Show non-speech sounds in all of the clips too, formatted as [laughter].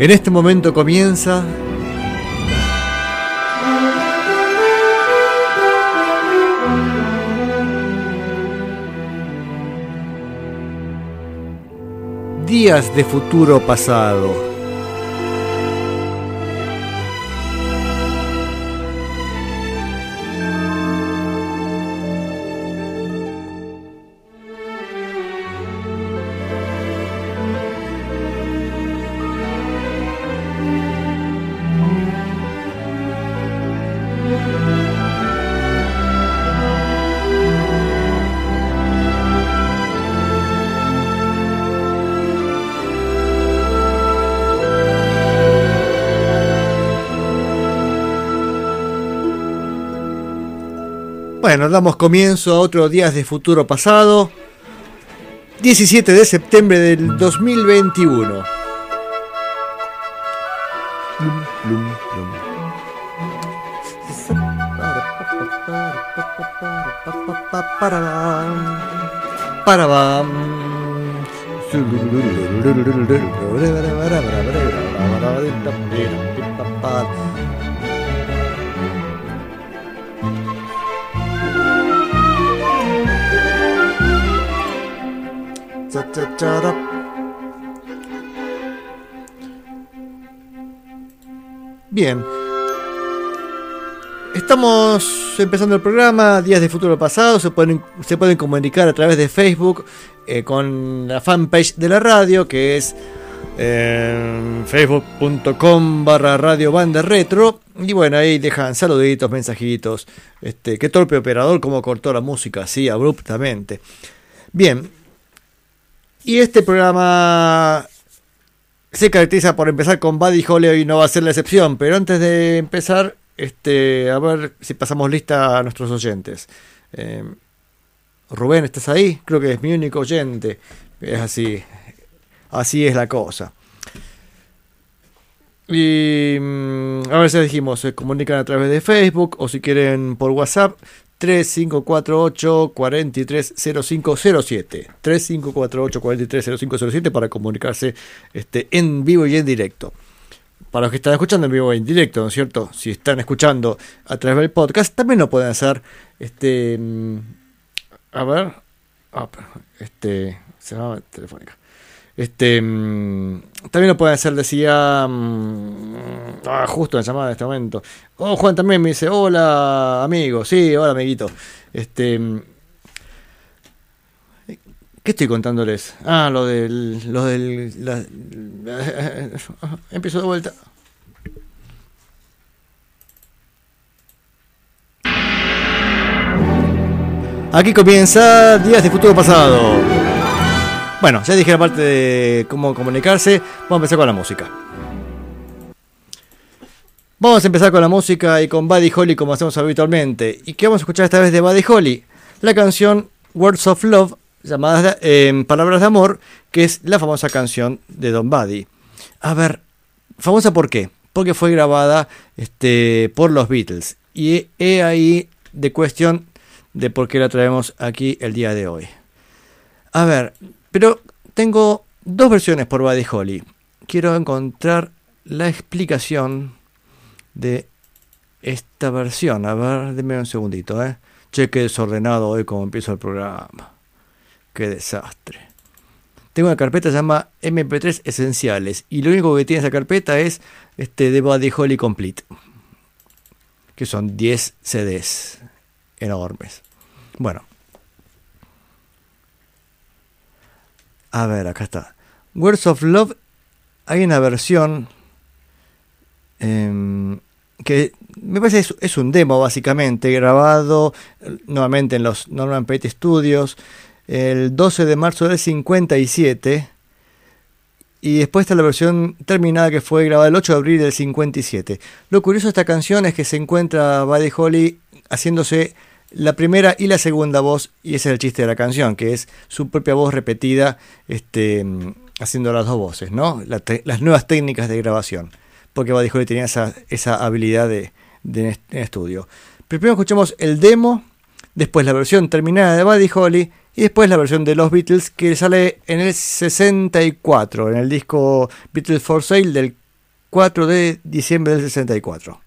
En este momento comienza Días de futuro pasado. Damos comienzo a otros días de futuro pasado. 17 de septiembre del 2021. Para Bien. Estamos empezando el programa Días de Futuro Pasado. Se pueden, comunicar a través de Facebook eh, con la fanpage de la radio, que es eh, facebook.com barra radio banda retro. Y bueno, ahí dejan saluditos, mensajitos. Este, qué torpe operador, como cortó la música así abruptamente. Bien, y este programa se caracteriza por empezar con Buddy Holly y no va a ser la excepción. Pero antes de empezar, este, a ver si pasamos lista a nuestros oyentes. Eh, Rubén, ¿estás ahí? Creo que es mi único oyente. Es así. Así es la cosa. Y mm, a ver si dijimos, se comunican a través de Facebook o si quieren por WhatsApp 3548 430507 3548 430507 para comunicarse este, en vivo y en directo. Para los que están escuchando en vivo y en directo, ¿no es cierto? Si están escuchando a través del podcast, también lo pueden hacer. Este, mm, a ver, ah, este, se llama telefónica. Este, mm, también lo pueden hacer, decía, mm, ah, justo en llamada en este momento. Oh, Juan también me dice, hola amigo, sí, hola amiguito. Este, mm, ¿Qué estoy contándoles? Ah, lo del, lo del, [laughs] empiezo de vuelta. Aquí comienza Días de Futuro Pasado. Bueno, ya dije la parte de cómo comunicarse, vamos a empezar con la música. Vamos a empezar con la música y con Buddy Holly como hacemos habitualmente. ¿Y qué vamos a escuchar esta vez de Buddy Holly? La canción Words of Love, llamada en Palabras de Amor, que es la famosa canción de Don Buddy. A ver, famosa por qué? Porque fue grabada este, por los Beatles. Y he ahí de cuestión de por qué la traemos aquí el día de hoy. A ver, pero tengo dos versiones por Buddy Holly. Quiero encontrar la explicación de esta versión. A ver, denme un segundito, ¿eh? Che, qué desordenado hoy como empiezo el programa. Qué desastre. Tengo una carpeta que se llama MP3 Esenciales. Y lo único que tiene esa carpeta es este de Buddy Holly Complete. Que son 10 CDs enormes. Bueno, A ver, acá está. Words of Love, hay una versión em, que me parece es, es, un demo básicamente, grabado nuevamente en los Norman Pate Studios el 12 de marzo del 57. Y después está la versión terminada que fue grabada el 8 de abril del 57. Lo curioso de esta canción es que se encuentra Buddy Holly haciéndose la primera y la segunda voz, y ese es el chiste de la canción, que es su propia voz repetida, este, haciendo las dos voces, ¿no? las nuevas técnicas de grabación, porque Holly tenía esa, esa habilidad de, de, en estudio. Primero escuchamos el demo, después la versión terminada de Buddy Holly, y después la versión de los Beatles que sale en el 64, en el disco Beatles for Sale del 4 de diciembre del 64.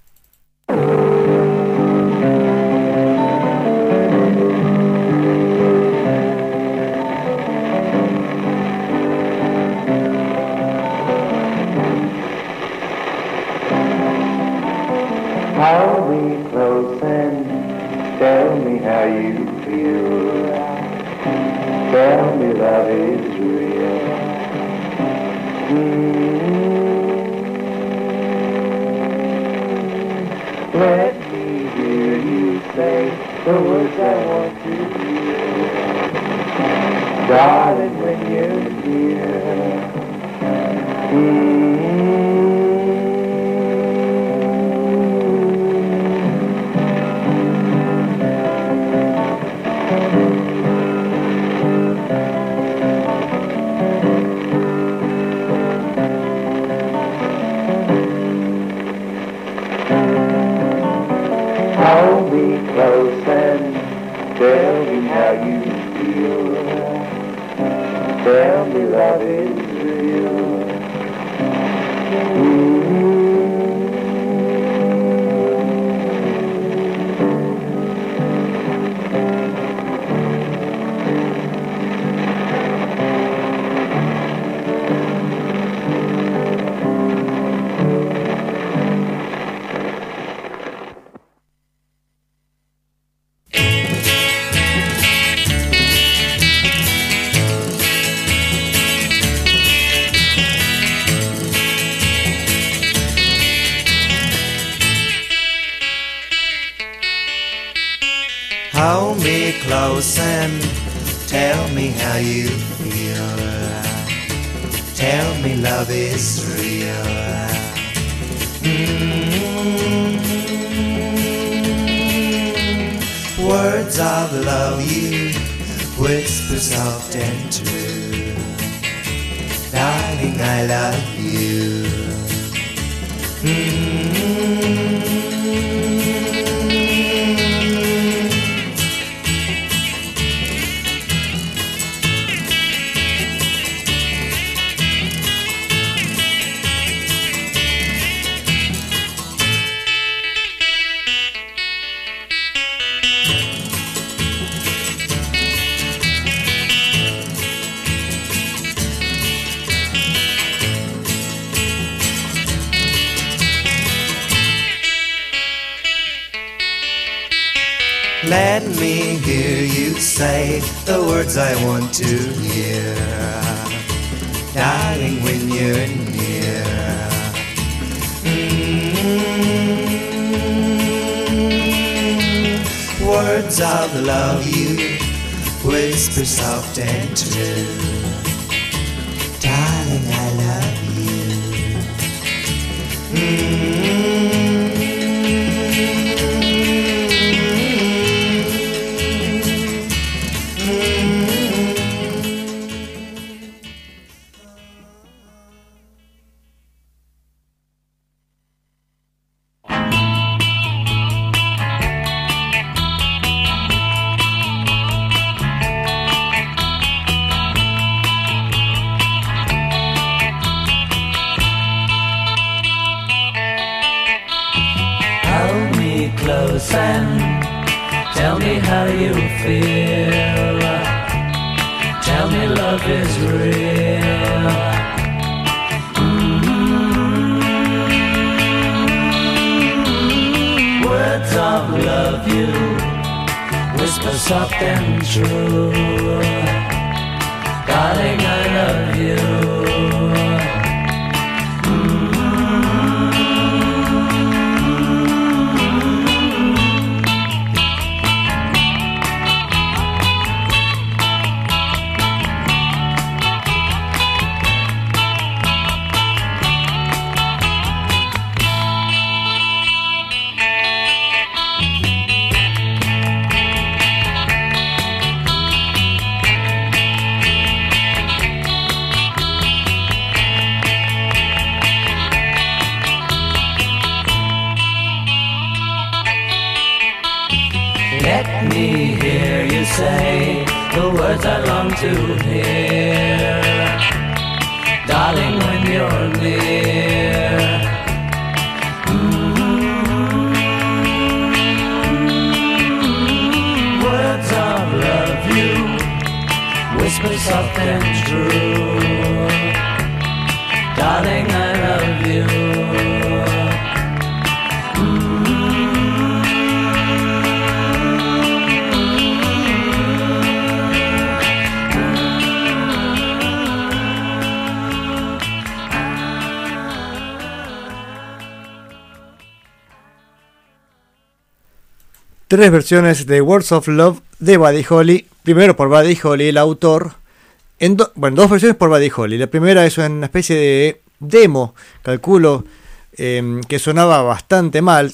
Tres versiones de Words of Love de Buddy Holly. Primero por Buddy Holly, el autor. Bueno, dos versiones por Buddy Holly. La primera es una especie de demo, calculo, em, que sonaba bastante mal.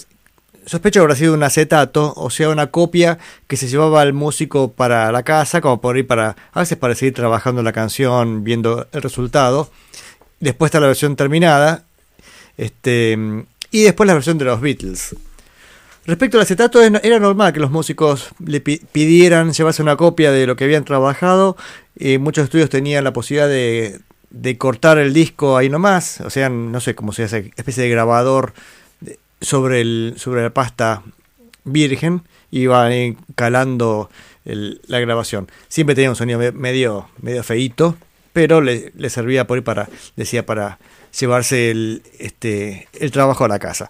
Sospecho que habrá sido un acetato, o sea, una copia que se llevaba al músico para la casa, como por ir para, a veces para seguir trabajando la canción, viendo el resultado. Después está la versión terminada, este, y después la versión de los Beatles. Respecto al acetato, era normal que los músicos le pi- pidieran llevarse una copia de lo que habían trabajado. y muchos estudios tenían la posibilidad de, de cortar el disco ahí nomás. O sea, no sé cómo se hace, especie de grabador sobre, el, sobre la pasta virgen. Y calando el- la grabación. Siempre tenía un sonido me- medio, medio feíto, pero le, le servía por ahí para, decía, para llevarse el, este, el trabajo a la casa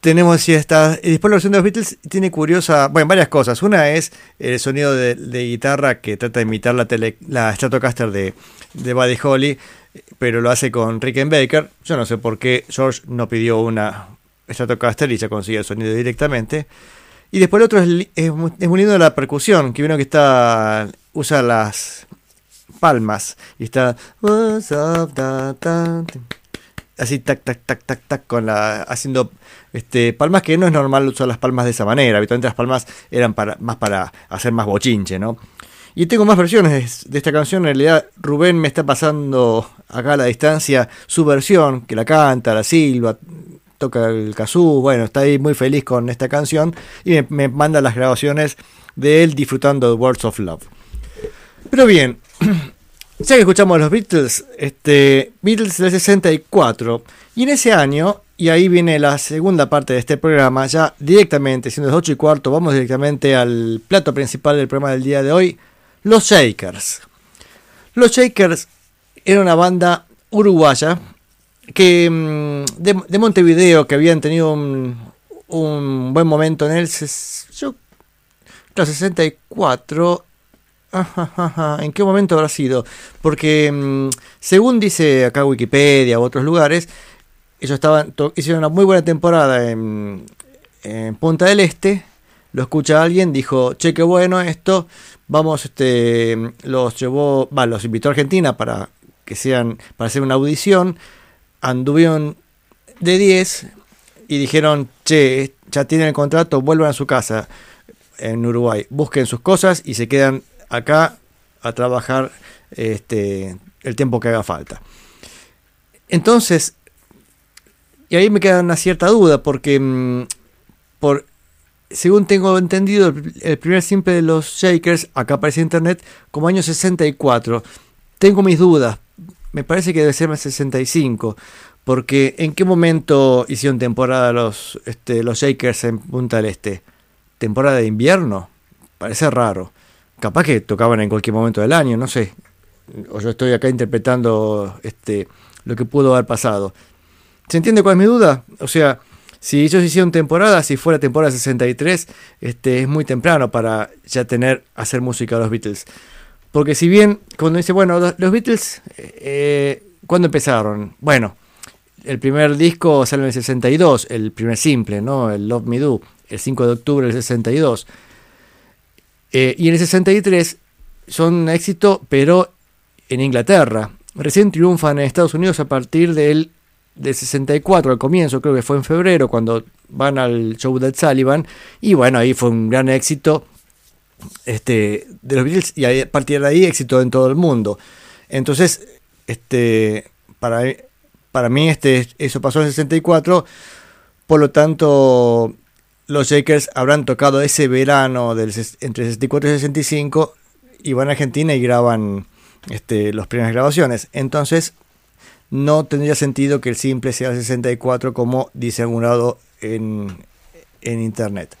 tenemos si esta y después la versión de los Beatles tiene curiosa bueno varias cosas. Una es el sonido de, guitarra que trata de imitar la tele, la Stratocaster de, de Buddy Holly pero lo hace con Rickenbacker. Yo no sé por qué George no pidió una Stratocaster y ya consigue el sonido directamente. Y después el otro es, es, es muy lindo la percusión que vino que está usa las palmas y está así tac tac tac tac tac con la haciendo este palmas que no es normal usar las palmas de esa manera. Habitualmente las palmas eran para más para hacer más bochinche no y tengo más versiones de esta canción. En realidad Rubén me está pasando acá a la distancia su versión que la canta la silba toca el kazoo. Bueno está ahí muy feliz con esta canción y me, me manda las grabaciones de él disfrutando de Words of Love. Pero bien [clears throat] ya que escuchamos los Beatles, este, Beatles del 64, y en ese año, y ahí viene la segunda parte de este programa, ya directamente, siendo las 8 y cuarto, vamos directamente al plato principal del programa del día de hoy, los Shakers. Los Shakers era una banda uruguaya que mm, de, de Montevideo que habían tenido un, buen momento en el yo, claro, 64 ¿En qué momento habrá sido? Porque mm, según dice acá Wikipedia u otros lugares, ellos estaban hicieron una muy buena temporada en, en Punta del Este. Lo escucha alguien, dijo, che, qué bueno esto. Vamos, este, los llevó, va, los invitó a Argentina para que sean, para hacer una audición. Anduvieron de 10 y dijeron, che, ya tienen el contrato, vuelvan a su casa en Uruguay, busquen sus cosas y se quedan acá a trabajar este, el tiempo que haga falta. Entonces, y ahí me queda una cierta duda, porque mm, según tengo entendido, el, el primer simple de los Shakers, acá aparece en internet, como año 64. Tengo mis dudas, me parece que debe ser más 65, porque ¿en qué momento hicieron temporada los, este, los Shakers en Punta del Este? ¿Temporada de invierno? Parece raro. Capaz que tocaban en cualquier momento del año, no sé. O yo estoy acá interpretando este, lo que pudo haber pasado. ¿Se entiende cuál es mi duda? O sea, si ellos hicieron temporada, si fuera temporada 63, este, es muy temprano para ya tener, hacer música a los Beatles. Porque si bien, cuando dice, bueno, los, Beatles, eh, ¿cuándo empezaron? Bueno, el primer disco sale en el 62, el primer simple, ¿no? El Love Me Do, el 5 de octubre del 62. Eh, y en el 63 son éxito, pero en Inglaterra. Recién triunfan en Estados Unidos a partir del, del 64, al comienzo, creo que fue en febrero, cuando van al show de Sullivan. Y bueno, ahí fue un gran éxito este, de los Beatles y a partir de ahí éxito en todo el mundo. Entonces, este, para, para mí este, eso pasó en el 64, por lo tanto los Shakers habrán tocado ese verano entre 64 y 65 y van a Argentina y graban este, las primeras grabaciones. Entonces, no tendría sentido que el simple sea el 64 como dice en, en internet.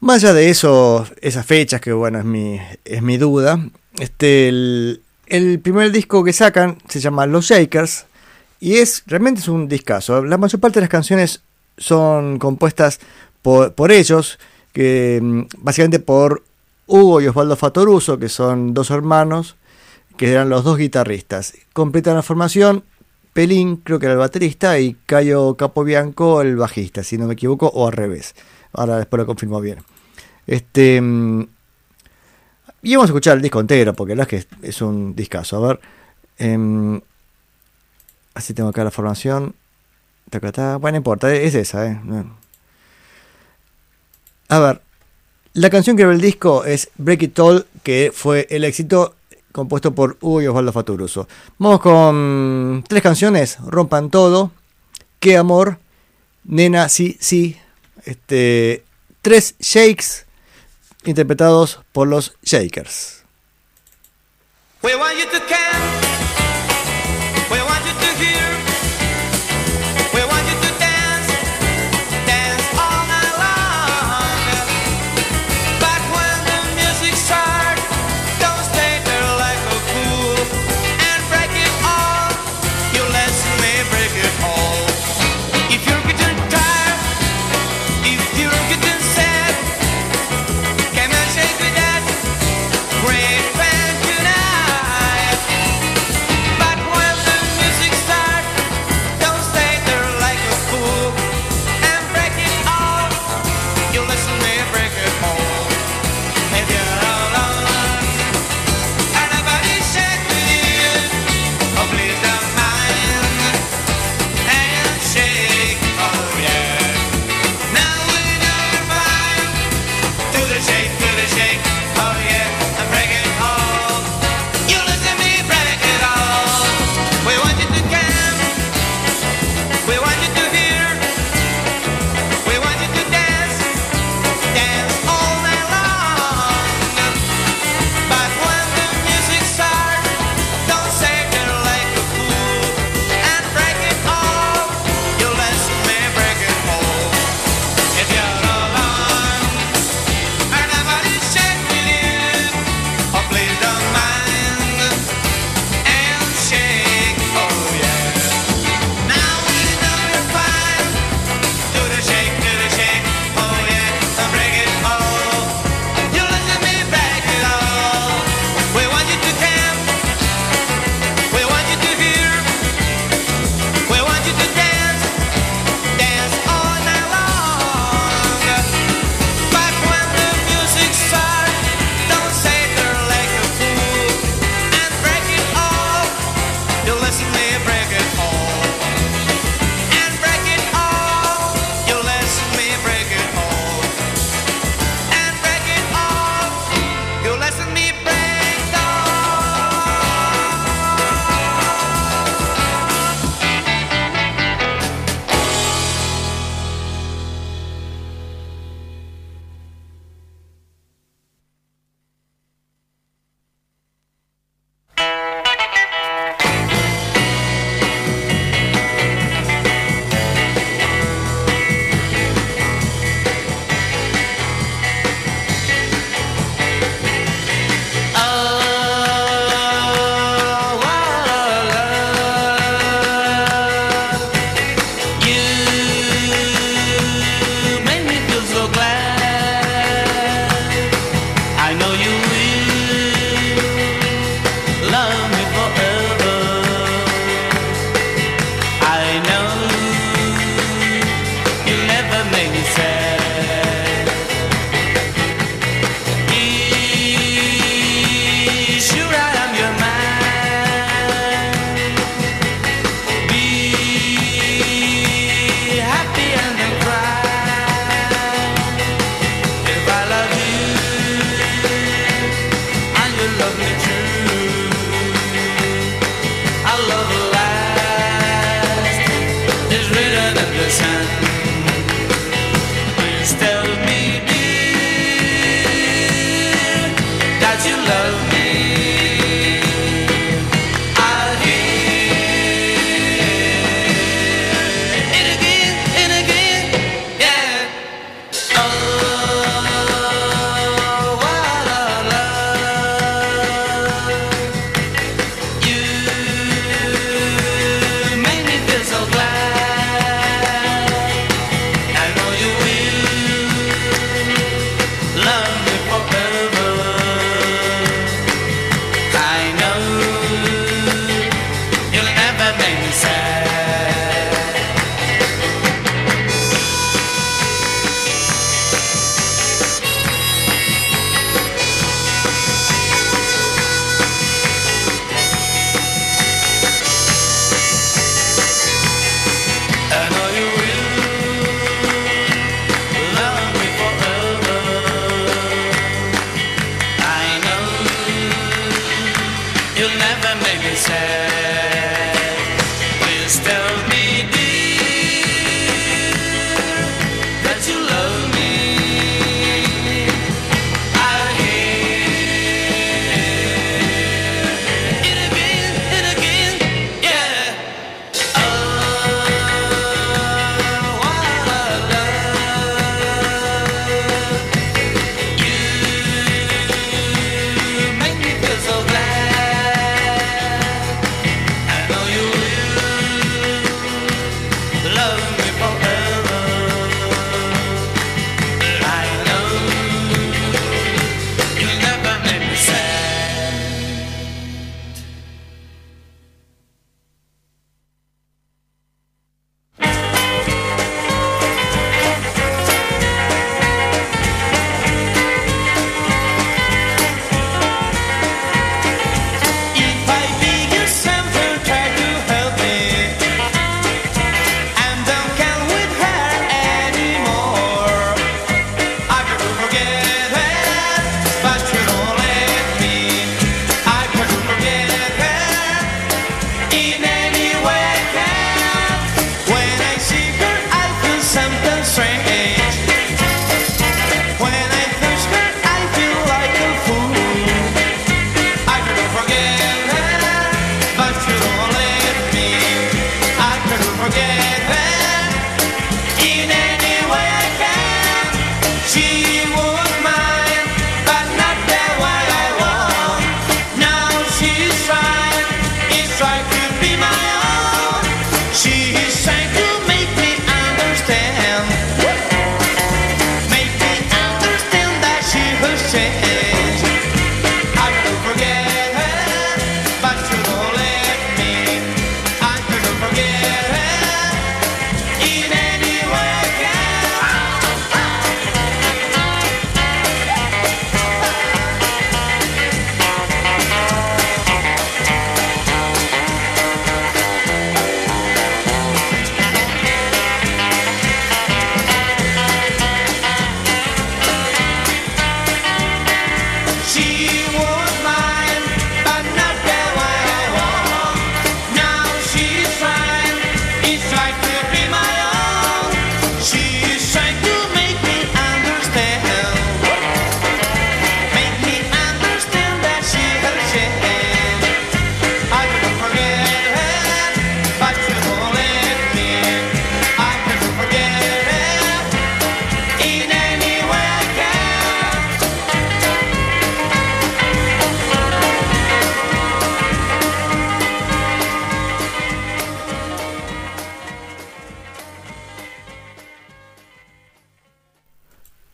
Más allá de eso, esas fechas, que bueno, es mi, es mi duda, este, el, el primer disco que sacan se llama Los Shakers y es realmente es un discazo. La mayor parte de las canciones son compuestas por, por ellos, que mm, básicamente por Hugo y Osvaldo Fatoruso, que son dos hermanos, que eran los dos guitarristas. Completan la formación Pelín, creo que era el baterista, y Cayo Capobianco, el bajista, si no me equivoco, o al revés. Ahora después lo confirmo bien. Este. mm, Y vamos a escuchar el disco entero, porque la es que es un discazo. A ver. em, así tengo acá la formación. Bueno, no importa, es esa, ¿eh? A ver. La canción que abre el disco es Break It All, que fue el éxito compuesto por Hugo y Osvaldo Faturuso. Vamos con tres canciones: Rompan Todo, Qué Amor, Nena, Sí, Sí. Este, tres shakes interpretados por los Shakers. You to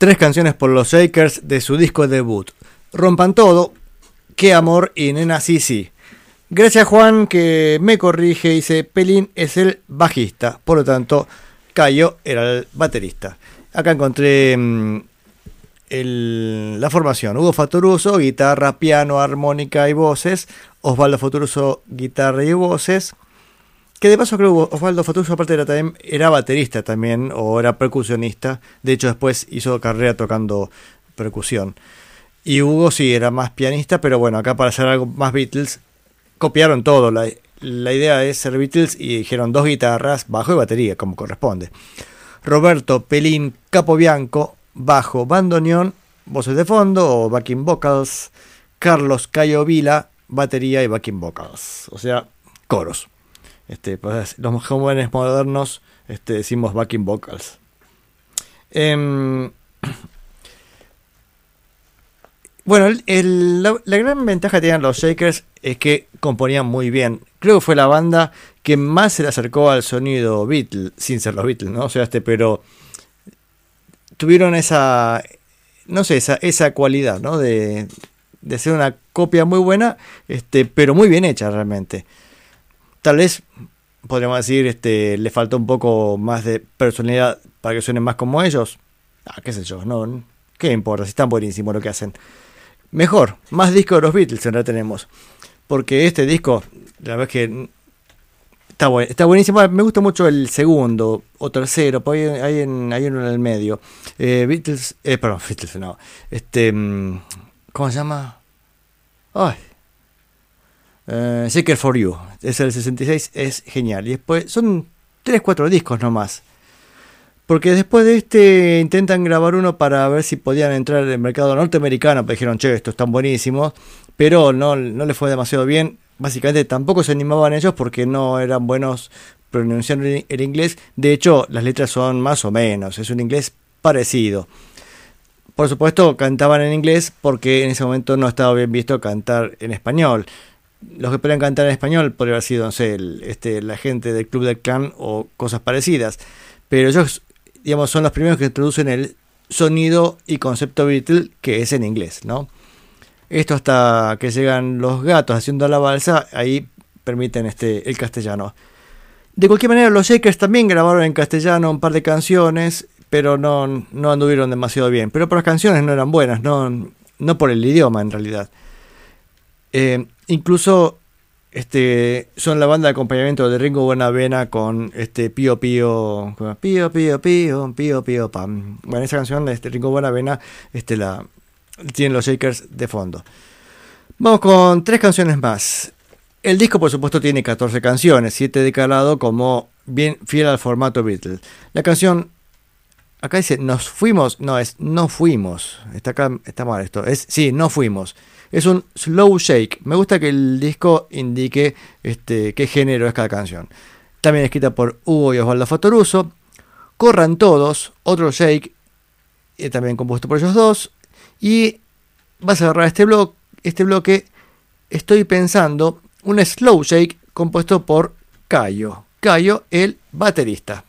Tres canciones por los Shakers de su disco debut. Rompan todo, Qué amor y Nena Sisi. Gracias Juan que me corrige, dice Pelín es el bajista, por lo tanto Cayo era el baterista. Acá encontré mm, el- la formación. Hugo Fatoruso, guitarra, piano, armónica y voces. Osvaldo Fatoruso, guitarra y voces. Que de paso creo que Osvaldo Fatoruso aparte era, también, era baterista también, o era percusionista. De hecho después hizo carrera tocando percusión. Y Hugo sí, era más pianista, pero bueno, acá para hacer algo más Beatles, copiaron todo. La, la idea es ser Beatles y dijeron dos guitarras, bajo y batería, como corresponde. Roberto Pelín Capobianco, bajo, bandoneón, voces de fondo o backing vocals. Carlos Cayo Vila, batería y backing vocals. O sea, coros. Este, pues, los jóvenes modernos este, decimos backing vocals. Em, [clears throat] bueno, la, gran ventaja que tenían los Shakers es que componían muy bien. Creo que fue la banda que más se le acercó al sonido Beatles, sin ser los Beatles, ¿no? O sea, este, pero tuvieron esa, no sé, esa, esa cualidad, ¿no? De, de hacer una copia muy buena, este, pero muy bien hecha realmente. Tal vez podríamos decir, este, le faltó un poco más de personalidad para que suenen más como ellos. Ah, qué sé yo, no, qué importa, si están buenísimos lo que hacen. Mejor, más discos de los Beatles en realidad tenemos. Porque este disco, la verdad es que está, buen- está buenísimo. Me gusta mucho el segundo o tercero, ahí hay, en, hay uno en el medio. Eh, Beatles, eh, perdón, [laughs] Beatles no. Este, mm, ¿cómo se llama? Ay. Seeker for You. Es el 66, es genial. Y después son 3, 4 discos nomás. Porque después de este intentan grabar uno para ver si podían entrar en el mercado norteamericano. Pero dijeron, che, estos están buenísimos. Pero no, no les fue demasiado bien. Básicamente tampoco se animaban ellos porque no eran buenos pronunciando el inglés. De hecho, las letras son más o menos. Es un inglés parecido. Por supuesto, cantaban en inglés porque en ese momento no estaba bien visto cantar en español. Los que podían cantar en español podría haber sido, no sé, este, la gente del Club del Clan o cosas parecidas. Pero ellos, digamos, son los primeros que introducen el sonido y concepto Beatle que es en inglés, ¿no? Esto hasta que llegan los gatos haciendo la balsa, ahí permiten este, el castellano. De cualquier manera, los Shakers también grabaron en castellano un par de canciones, pero no, no anduvieron demasiado bien. Pero por las canciones no eran buenas, no, no por el idioma en realidad. Eh, incluso este, son la banda de acompañamiento de Ringo Buenavena con este Pío Pío, Pío Pío Pío, Pío Pío Pam. Bueno, esa canción de este, Ringo Buenavena este, la, tienen los Shakers de fondo. Vamos con tres canciones más. El disco, por supuesto, tiene 14 canciones, 7 de cada como bien fiel al formato Beatles. La canción, acá dice, nos fuimos, no, es no fuimos. Está acá, está mal esto. Es, sí, no fuimos. Es un slow shake. Me gusta que el disco indique este, qué género es cada canción. También escrita por Hugo y Osvaldo Fatoruso. Corran todos, otro shake, eh, también compuesto por ellos dos. Y va a cerrar este, este bloque. Estoy pensando un slow shake compuesto por Cayo. Cayo, el baterista.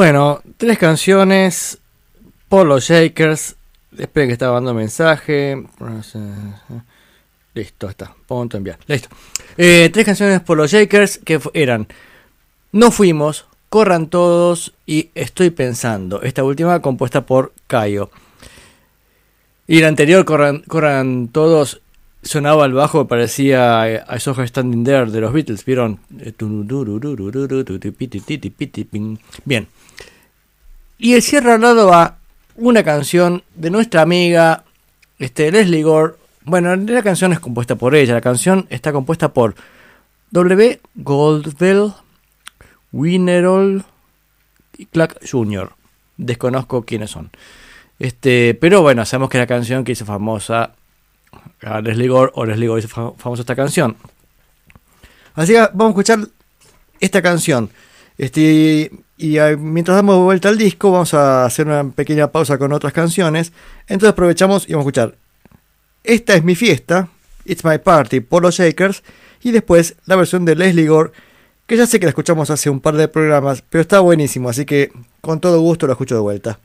Bueno, tres canciones por los Shakers. Esperen que estaba dando mensaje. Listo, está. Punto enviar. Listo. Eh, tres canciones por los Shakers que eran No Fuimos, Corran Todos y Estoy Pensando. Esta última compuesta por Cayo. Y la anterior, Corran, Todos, sonaba al bajo, parecía eh, I Saw Her Standing There de los Beatles. ¿Vieron? Eh, Bien. Y el cierre al lado a una canción de nuestra amiga este, Leslie Gore. Bueno, la canción es compuesta por ella. La canción está compuesta por W. Goldwell, Winnerall y Clark Jr. Desconozco quiénes son. Este, pero bueno, sabemos que es la canción que hizo famosa Leslie Gore o Leslie Gore hizo fa- famosa esta canción. Así que vamos a escuchar esta canción. Este, y eh, mientras damos vuelta al disco, vamos a hacer una pequeña pausa con otras canciones. Entonces aprovechamos y vamos a escuchar Esta es mi fiesta, It's My Party por los Shakers. Y después la versión de Leslie Gore, que ya sé que la escuchamos hace un par de programas, pero está buenísimo, así que con todo gusto la escucho de vuelta.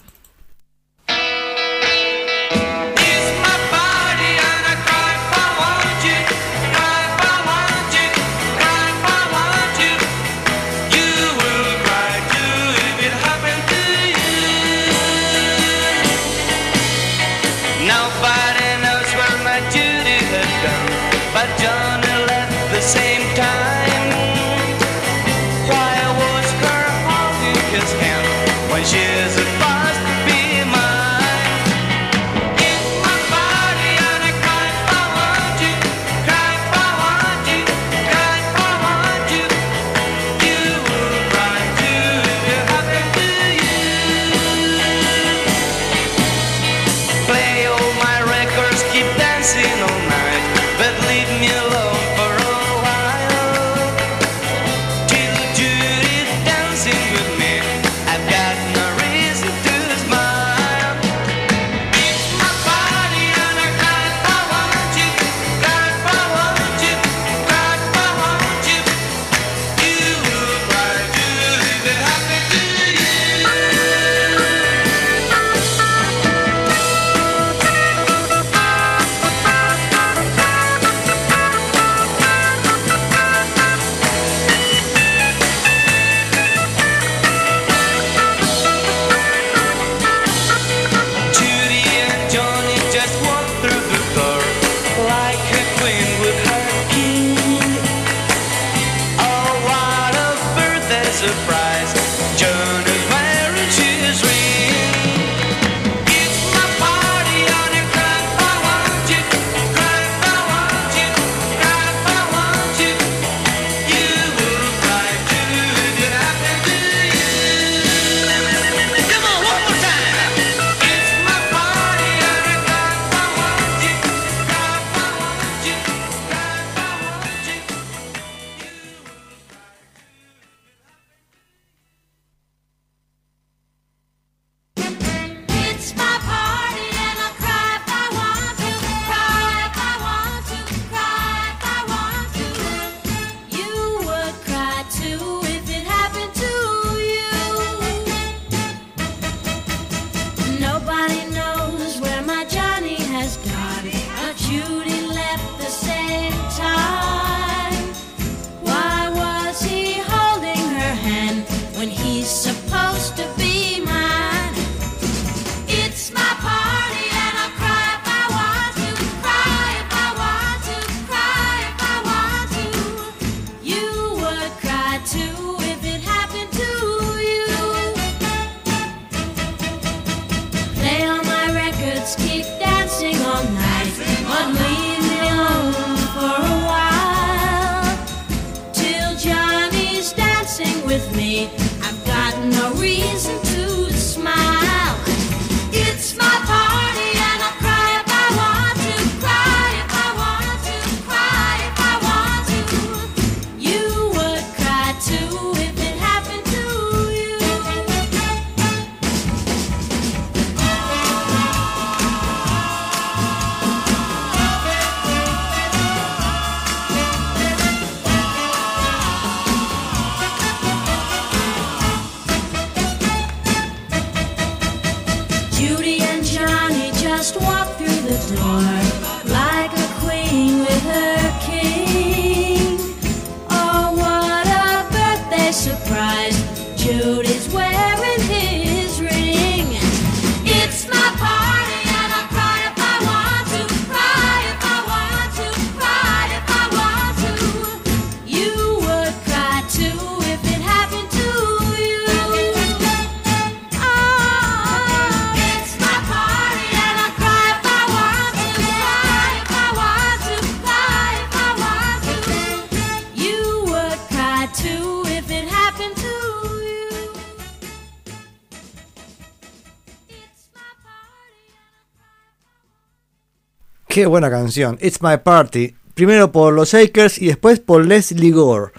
Buena canción. It's My Party. Primero por los Shakers y después por Leslie Gore.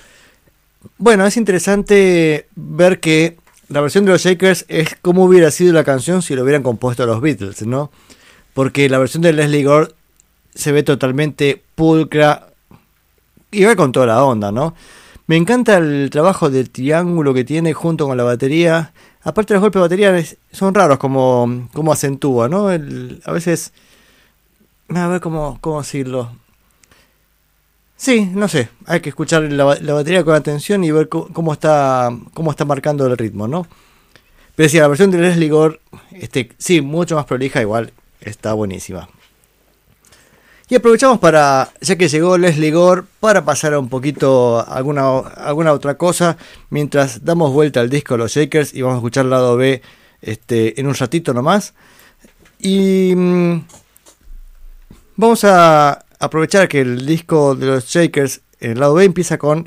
Bueno, es interesante ver que la versión de los Shakers es como hubiera sido la canción si lo hubieran compuesto los Beatles, ¿no? Porque la versión de Leslie Gore se ve totalmente pulcra y va con toda la onda, ¿no? Me encanta el trabajo del triángulo que tiene junto con la batería. Aparte los golpes de batería son raros como, como acentúa, ¿no? A veces... A ver cómo, cómo decirlo. Sí, no sé. Hay que escuchar la, la batería con atención y ver co- cómo está, cómo está marcando el ritmo, ¿no? Pero sí, la versión de Leslie Gore, este, sí, mucho más prolija, igual está buenísima. Y aprovechamos para, ya que llegó Leslie Gore, para pasar un poquito alguna, alguna otra cosa, mientras damos vuelta al disco los Shakers y vamos a escuchar el lado B este, en un ratito nomás. Y mm, vamos a aprovechar que el disco de los Shakers, en el lado B, empieza con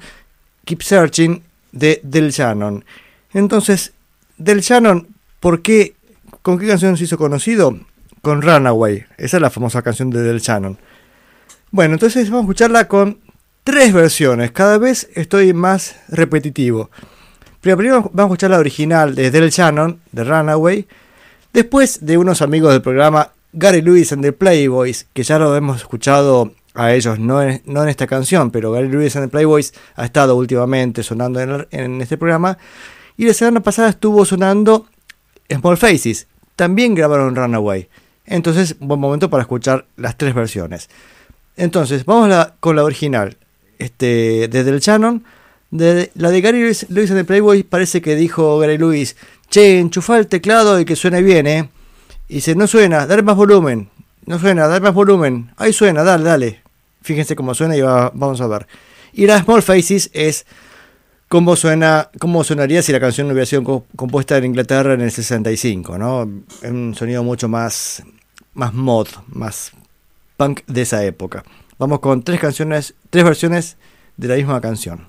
Keep Searching de Del Shannon. Entonces, Del Shannon, ¿por qué? ¿Con qué canción se hizo conocido? Con Runaway. Esa es la famosa canción de Del Shannon. Bueno, entonces vamos a escucharla con tres versiones. Cada vez estoy más repetitivo. Pero primero vamos a escuchar la original de Del Shannon, de Runaway. Después de unos amigos del programa Gary Lewis and the Playboys, que ya lo hemos escuchado a ellos, no en, esta canción, pero Gary Lewis and the Playboys ha estado últimamente sonando en, el- este programa. Y la semana pasada estuvo sonando Small Faces. También grabaron Runaway. Entonces, buen momento para escuchar las tres versiones. Entonces, vamos la- con la original. Este, de Del Shannon. De, la de Gary Lewis, Lewis and the Playboy parece que dijo Gary Lewis, che, enchufa el teclado y que suene bien, ¿eh? Y dice, no suena, dale más volumen. No suena, dale más volumen. Ahí suena, dale, dale. Fíjense cómo suena y va- vamos a ver. Y la Small Faces es cómo suena, cómo sonaría si la canción hubiera sido co- compuesta en Inglaterra en el 65, ¿no? Un sonido mucho más, más mod, más punk de esa época. Vamos con tres canciones, tres versiones de la misma canción.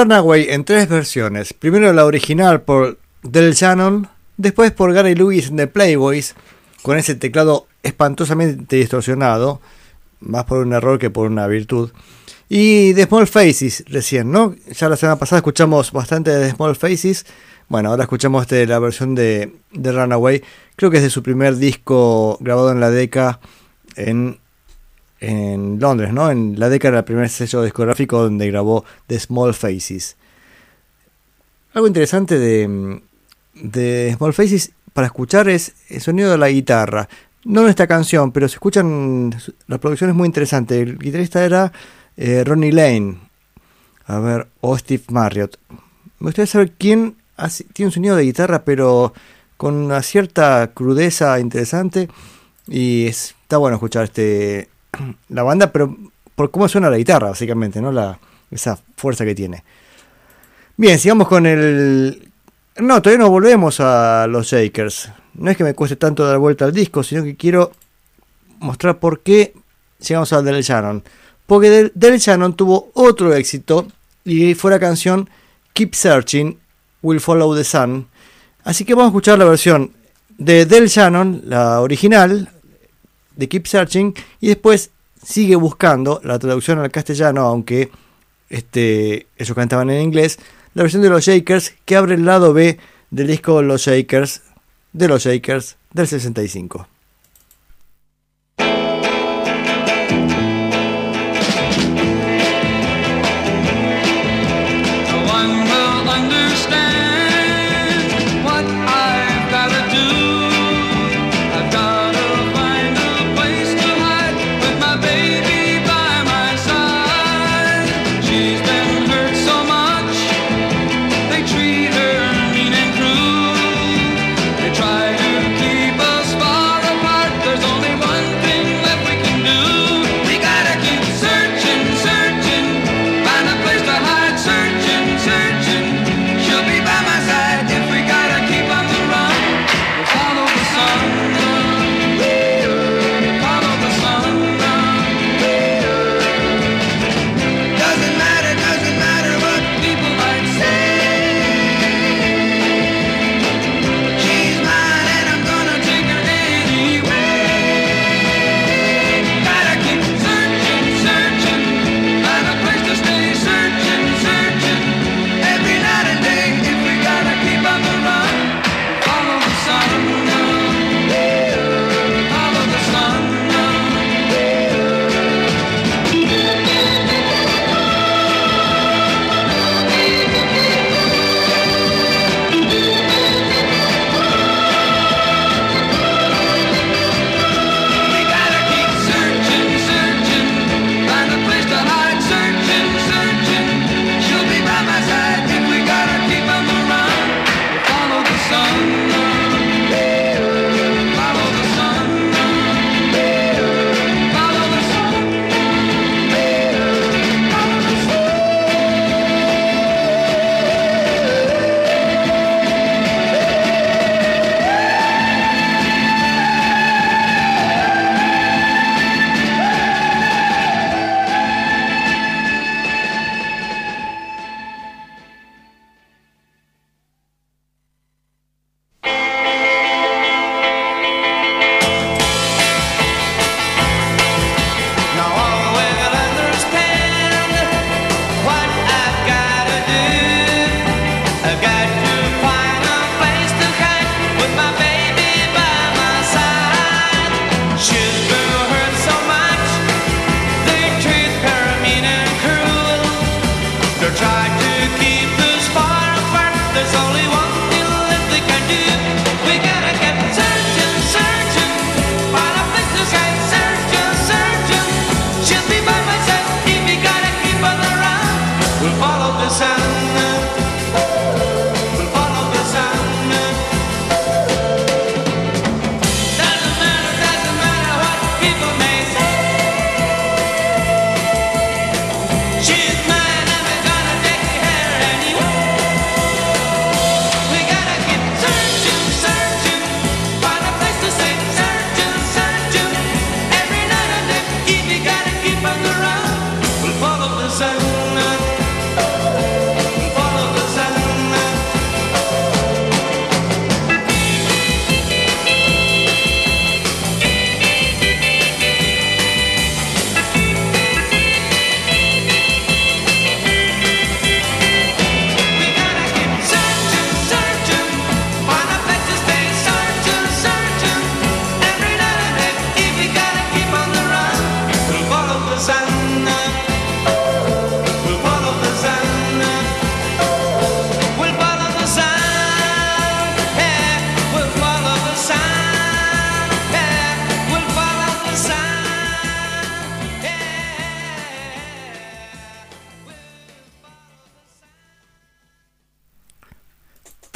Runaway en tres versiones. Primero la original por Del Shannon, después por Gary Lewis en The Playboys, con ese teclado espantosamente distorsionado, más por un error que por una virtud. Y The Small Faces recién, ¿no? Ya la semana pasada escuchamos bastante de The Small Faces. Bueno, ahora escuchamos de la versión de, de Runaway. Creo que es de su primer disco grabado en la DECA en en Londres, ¿no? En la década era el primer sello discográfico donde grabó The Small Faces. Algo interesante de, de Small Faces para escuchar es el sonido de la guitarra. No en esta canción, pero se escuchan. La producción es muy interesante. El guitarrista era eh, Ronnie Lane. A ver, o Steve Marriott. Me gustaría saber quién tiene un sonido de guitarra, pero con una cierta crudeza interesante. Y es- está bueno escuchar este la banda, pero por cómo suena la guitarra, básicamente, ¿no? La, esa fuerza que tiene. Bien, sigamos con el. No, todavía no volvemos a los Shakers. No es que me cueste tanto dar vuelta al disco, sino que quiero mostrar por qué llegamos a Del Shannon. Porque Del Shannon tuvo otro éxito y fue la canción Keep Searching, Will Follow the Sun. Así que vamos a escuchar la versión de Del Shannon, la original, de Keep Searching, y después sigue buscando la traducción al castellano, aunque este, ellos cantaban en inglés, la versión de los Shakers que abre el lado B del disco Los Shakers, de los Shakers del 65.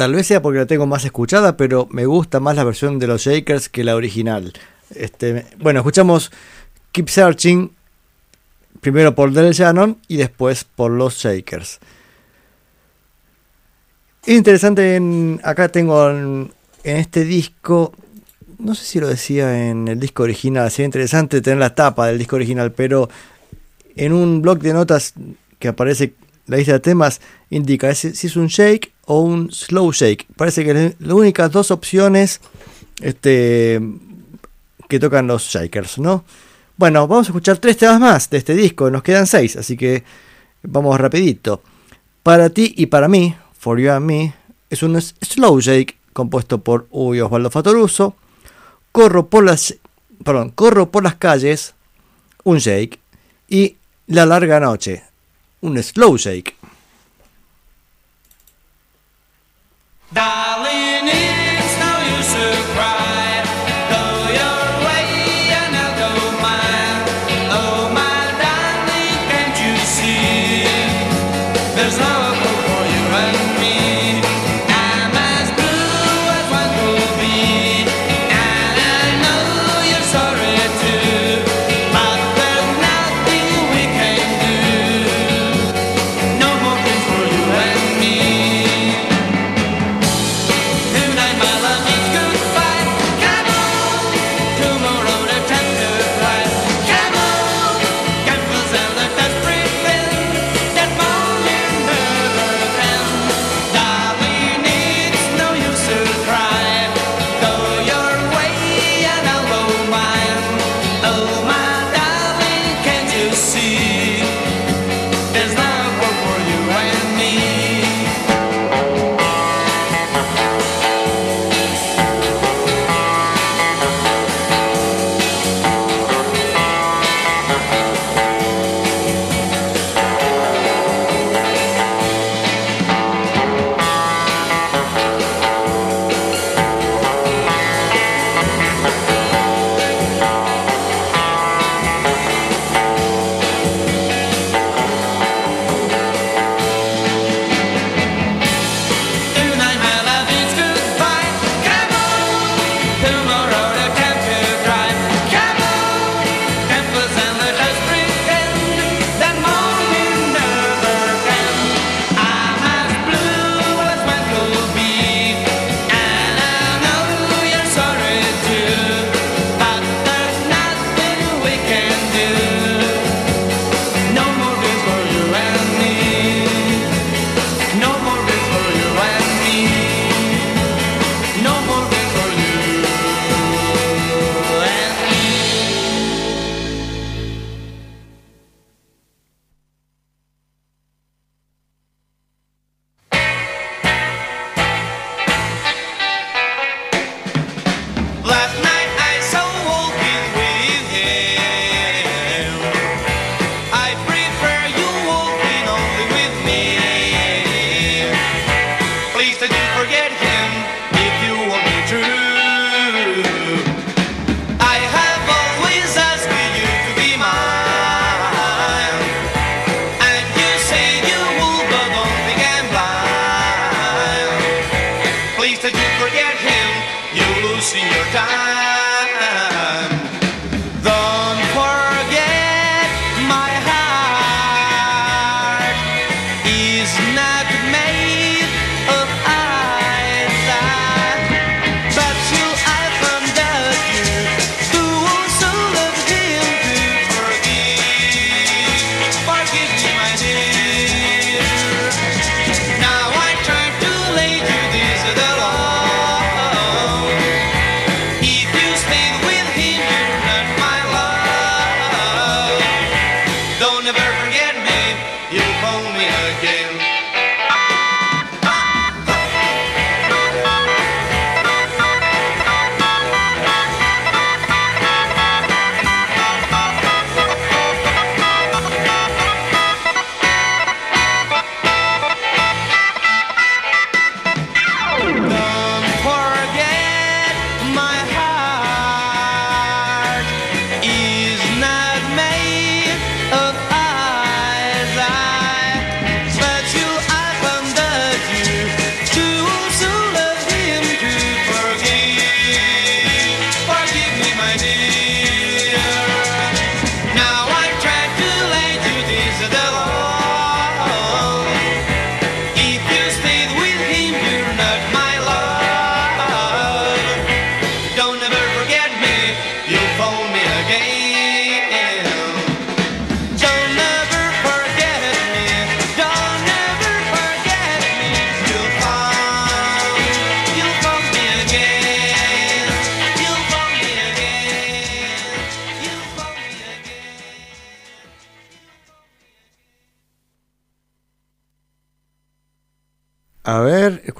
Tal vez sea porque la tengo más escuchada, pero me gusta más la versión de los Shakers que la original. Este, bueno, escuchamos Keep Searching, primero por Del Shannon y después por los Shakers. Es interesante, en, acá tengo en, este disco, no sé si lo decía en el disco original, sería interesante tener la tapa del disco original, pero en un blog de notas que aparece la lista de temas indica si es un shake o un slow shake. Parece que las únicas dos opciones este, que tocan los shakers, ¿no? Bueno, vamos a escuchar tres temas más de este disco, nos quedan seis, así que vamos rapidito. Para ti y para mí, For You and Me, es un slow shake compuesto por Uy Osvaldo Fatoruso. Corro por las, perdón, corro por las calles, un shake. Y La larga noche, un slow shake. Darling, I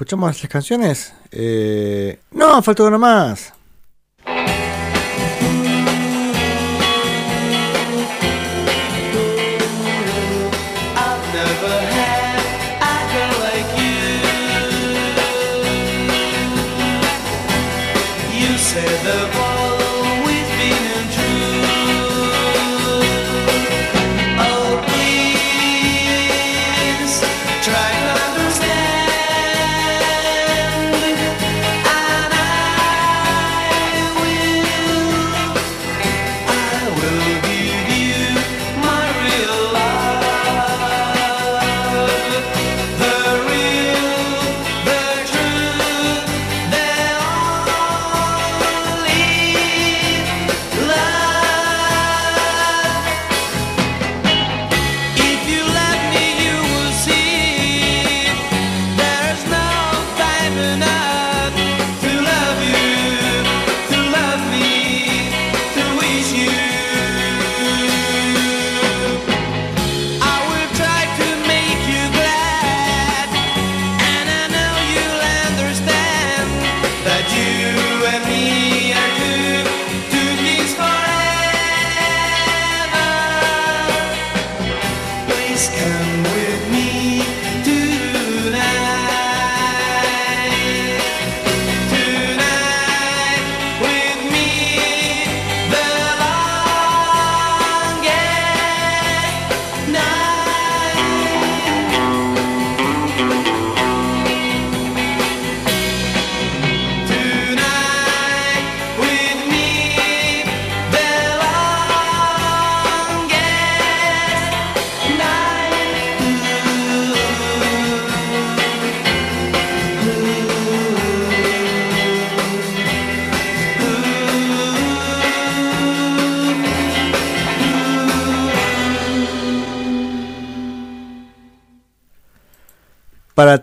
¿escuchamos las canciones? Eh, no, falta una más.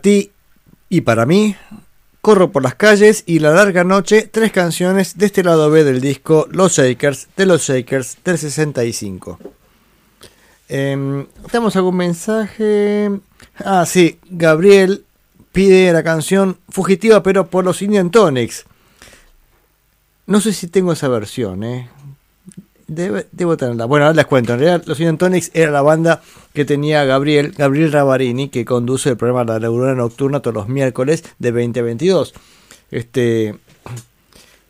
Ti y para mí, Corro por las calles y La larga noche, tres canciones de este lado B del disco Los Shakers, de los Shakers del 65. Eh, ¿Tenemos algún mensaje? Ah, sí, Gabriel pide la canción Fugitiva pero por los Indian Tonics. No sé si tengo esa versión, ¿eh? Debe- debo tenerla. Bueno, ahora les cuento. En realidad, los Indian Tonics era la banda que tenía Gabriel, Gabriel Ravarini, que conduce el programa La Neurona Nocturna todos los miércoles de 2022. Este.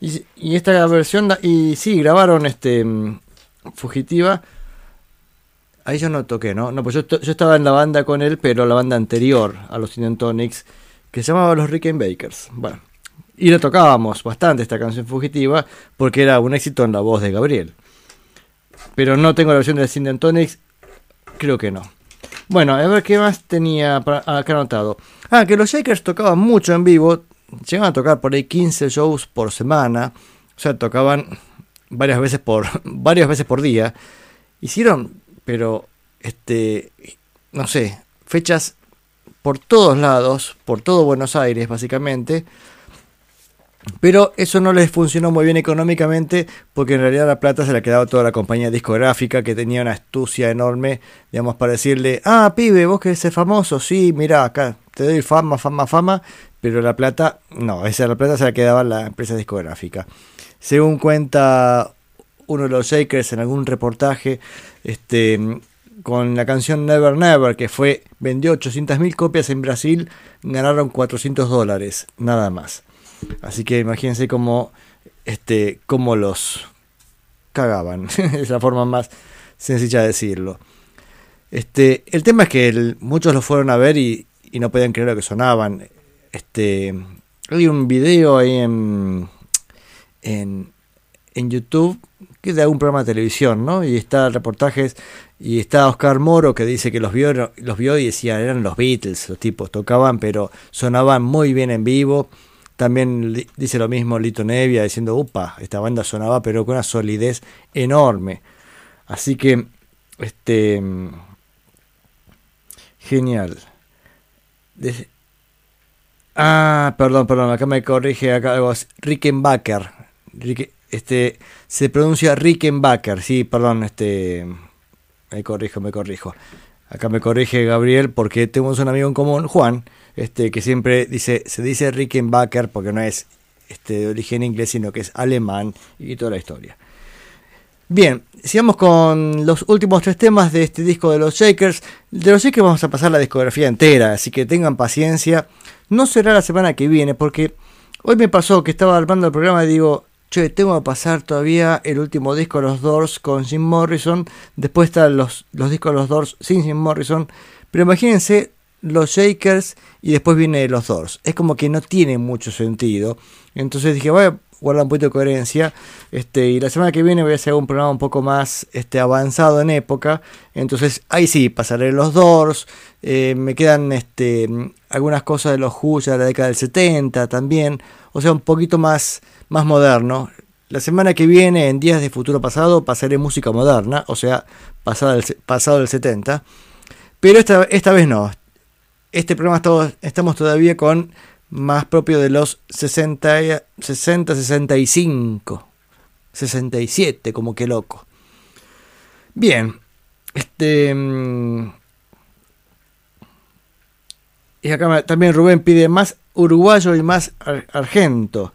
Y, esta versión, y sí, grabaron este Fugitiva. Ahí yo no toqué, ¿no? No, pues yo, estaba en la banda con él, pero la banda anterior a los Indian Tonics, que se llamaba Los Rickenbackers. Bueno, y la tocábamos bastante esta canción fugitiva, porque era un éxito en la voz de Gabriel. Pero no tengo la versión de Indian Tonics, creo que no. Bueno, a ver qué más tenía acá anotado. Ah, que los Shakers tocaban mucho en vivo, llegaban a tocar por ahí 15 shows por semana, o sea, tocaban varias veces por [laughs] varias veces por día. Hicieron, pero este no sé, fechas por todos lados, por todo Buenos Aires básicamente. Pero eso no les funcionó muy bien económicamente porque en realidad la plata se la quedaba toda la compañía discográfica que tenía una astucia enorme, digamos, para decirle, ah, pibe, vos querés ser famoso, sí, mira, acá te doy fama, fama, fama, pero la plata, no, esa la plata se la quedaba la empresa discográfica. Según cuenta uno de los Shakers en algún reportaje, este, con la canción Never Never, que fue, vendió 800.000 copias en Brasil, ganaron 400 dólares, nada más. Así que imagínense cómo, este, cómo los cagaban, [laughs] es la forma más sencilla de decirlo. Este, el tema es que muchos lo fueron a ver y, y no podían creer lo que sonaban. Este, hay un video ahí en, en, en YouTube que es de algún programa de televisión, ¿no? Y está reportajes y está Oscar Moro que dice que los vio, los vio y decía eran los Beatles, los tipos tocaban, pero sonaban muy bien en vivo. También dice lo mismo Lito Nevia diciendo, upa, esta banda sonaba pero con una solidez enorme. Así que, este, genial. Des- ah, perdón, perdón, acá me corrige acá algo, Rickenbacker. Rick- este, se pronuncia Rickenbacker, sí, perdón, este, me corrijo, me corrijo. Acá me corrige Gabriel porque tenemos un amigo en común, Juan, este, que siempre dice, se dice Rickenbacker porque no es este, de origen inglés, sino que es alemán y toda la historia. Bien, sigamos con los últimos tres temas de este disco de los Shakers. De los Shakers vamos a pasar la discografía entera, así que tengan paciencia. No será la semana que viene, porque hoy me pasó que estaba armando el programa y digo, che, tengo que pasar todavía el último disco de los Doors con Jim Morrison. Después están los, los discos de los Doors sin Jim Morrison. Pero imagínense los Shakers y después viene los Doors. Es como que no tiene mucho sentido. Entonces dije, voy a guardar un poquito de coherencia. Este, y la semana que viene voy a hacer un programa un poco más este, avanzado en época. Entonces ahí sí, pasaré los Doors. Eh, me quedan este, algunas cosas de los Who de la década del 70 también. O sea, un poquito más, más moderno. La semana que viene, en Días de Futuro Pasado, pasaré música moderna, o sea, pasado del, pasado del 70. Pero esta, esta vez no. Este programa estamos, todavía con más propio de los 60, 60, 65, 67, como que loco. Bien, este... mm, Y acá también Rubén pide más uruguayo y más ar- argento.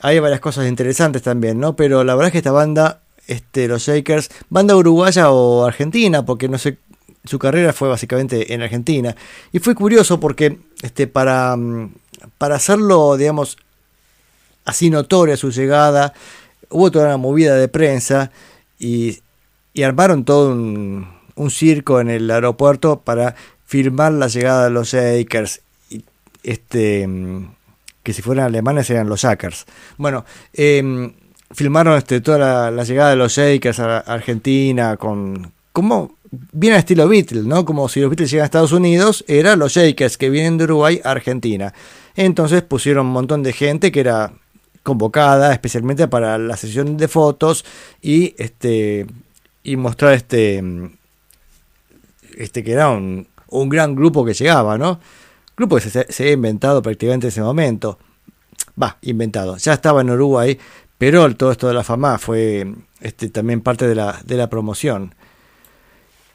Hay varias cosas interesantes también, ¿no? Pero la verdad es que esta banda, este, los Shakers, banda uruguaya o argentina, porque no sé, su carrera fue básicamente en Argentina. Y fue curioso porque este, para, mm, para hacerlo, digamos, así notoria su llegada, hubo toda una movida de prensa y, y armaron todo un, un circo en el aeropuerto para firmar la llegada de los Shakers. Y, este, mm, que si fueran alemanes eran los Jackers. Bueno, eh, filmaron este, toda la, la llegada de los Shakers a Argentina con... como bien al estilo Beatles, ¿no? Como si los Beatles llegan a Estados Unidos, eran los Shakers que vienen de Uruguay a Argentina. Entonces pusieron un montón de gente que era convocada especialmente para la sesión de fotos y este y mostrar este este que era un, un gran grupo que llegaba, ¿no? Grupo que se, había inventado prácticamente en ese momento. Va, inventado. Ya estaba en Uruguay, pero todo esto de la fama fue este, también parte de la, de la promoción.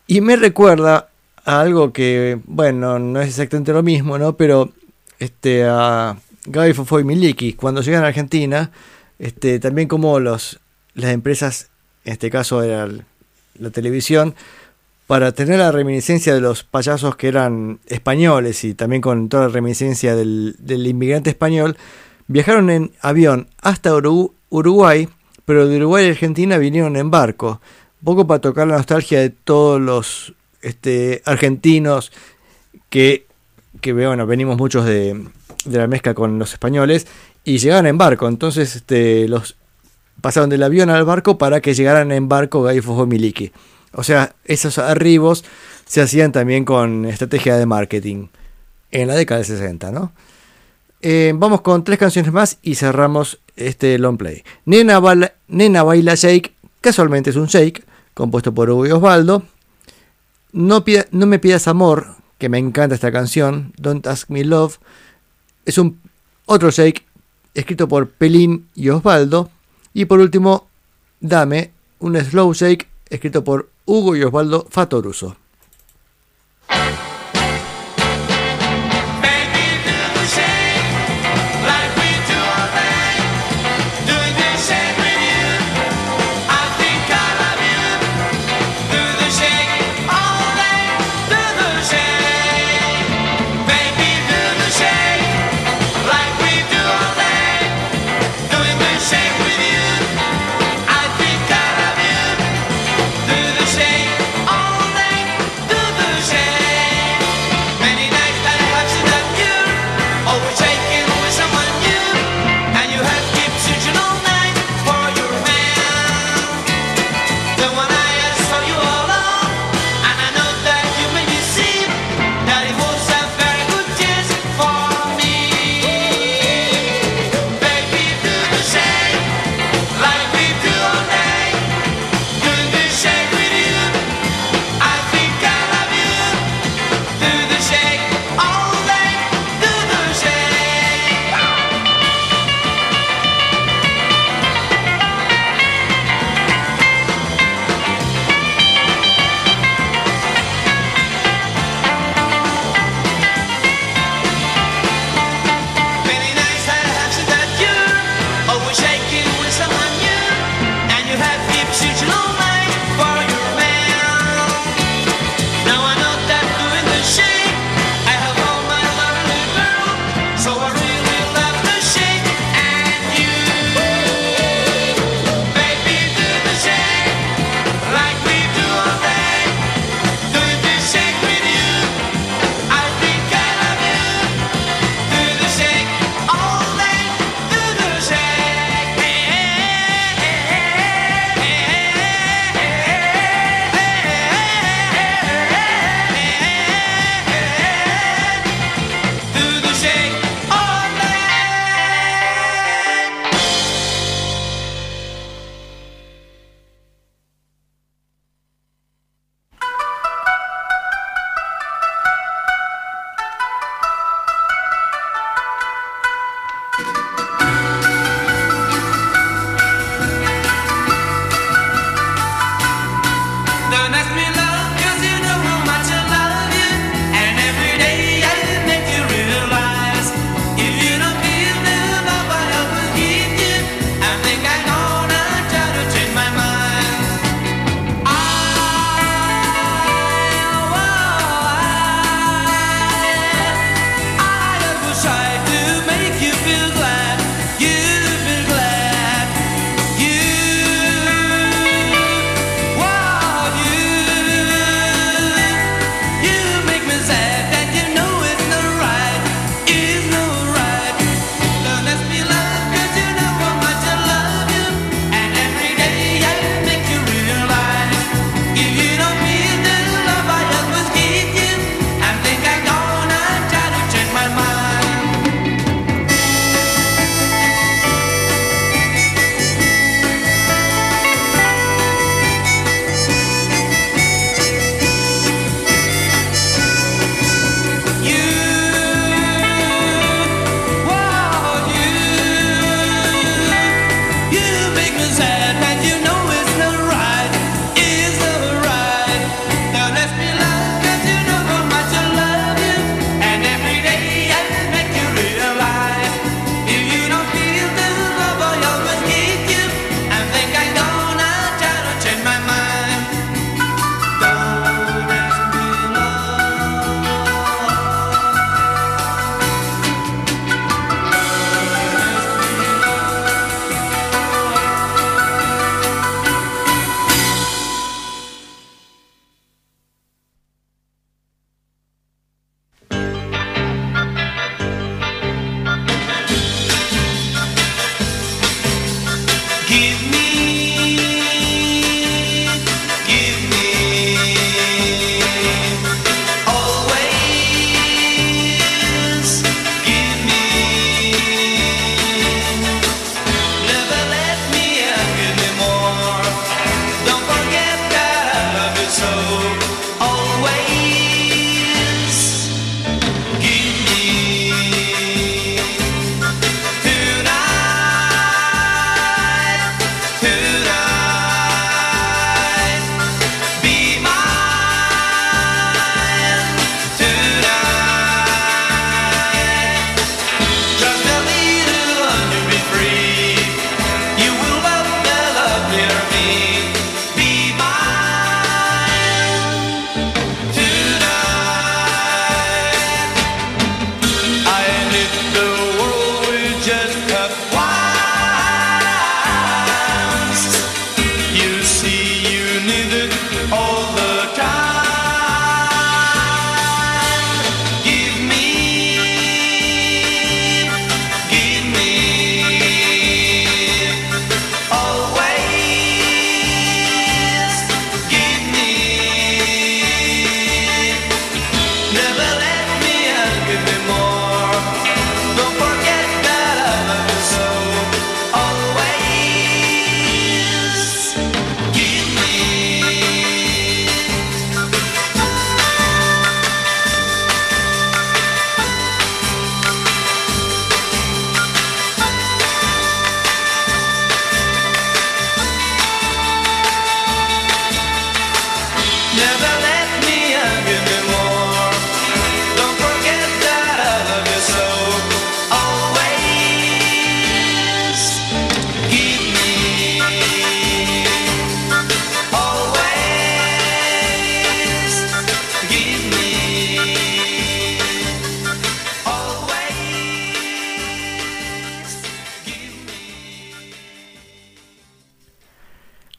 Y me recuerda a algo que, bueno, no es exactamente lo mismo, ¿no? Pero este, a Gaby Fofo y Miliki, cuando llegan a Argentina, este, también como los, las empresas, en este caso era la televisión, para tener la reminiscencia de los payasos que eran españoles y también con toda la reminiscencia del, del inmigrante español, viajaron en avión hasta Uru- Uruguay, pero de Uruguay y Argentina vinieron en barco, un poco para tocar la nostalgia de todos los este, argentinos que, que bueno, venimos muchos de, de la mezcla con los españoles y llegaban en barco, entonces este, los pasaron del avión al barco para que llegaran en barco y Miliki. O sea, esos arribos se hacían también con estrategia de marketing en la década del 60, ¿no? Eh, vamos con tres canciones más y cerramos este long play. Nena, Nena Baila Shake, casualmente es un shake, compuesto por Hugo y Osvaldo. No, me pidas amor, que me encanta esta canción. Don't Ask Me Love. Es un otro shake escrito por Pelín y Osvaldo. Y por último, Dame, un slow shake escrito por Hugo y Osvaldo Fatoruso.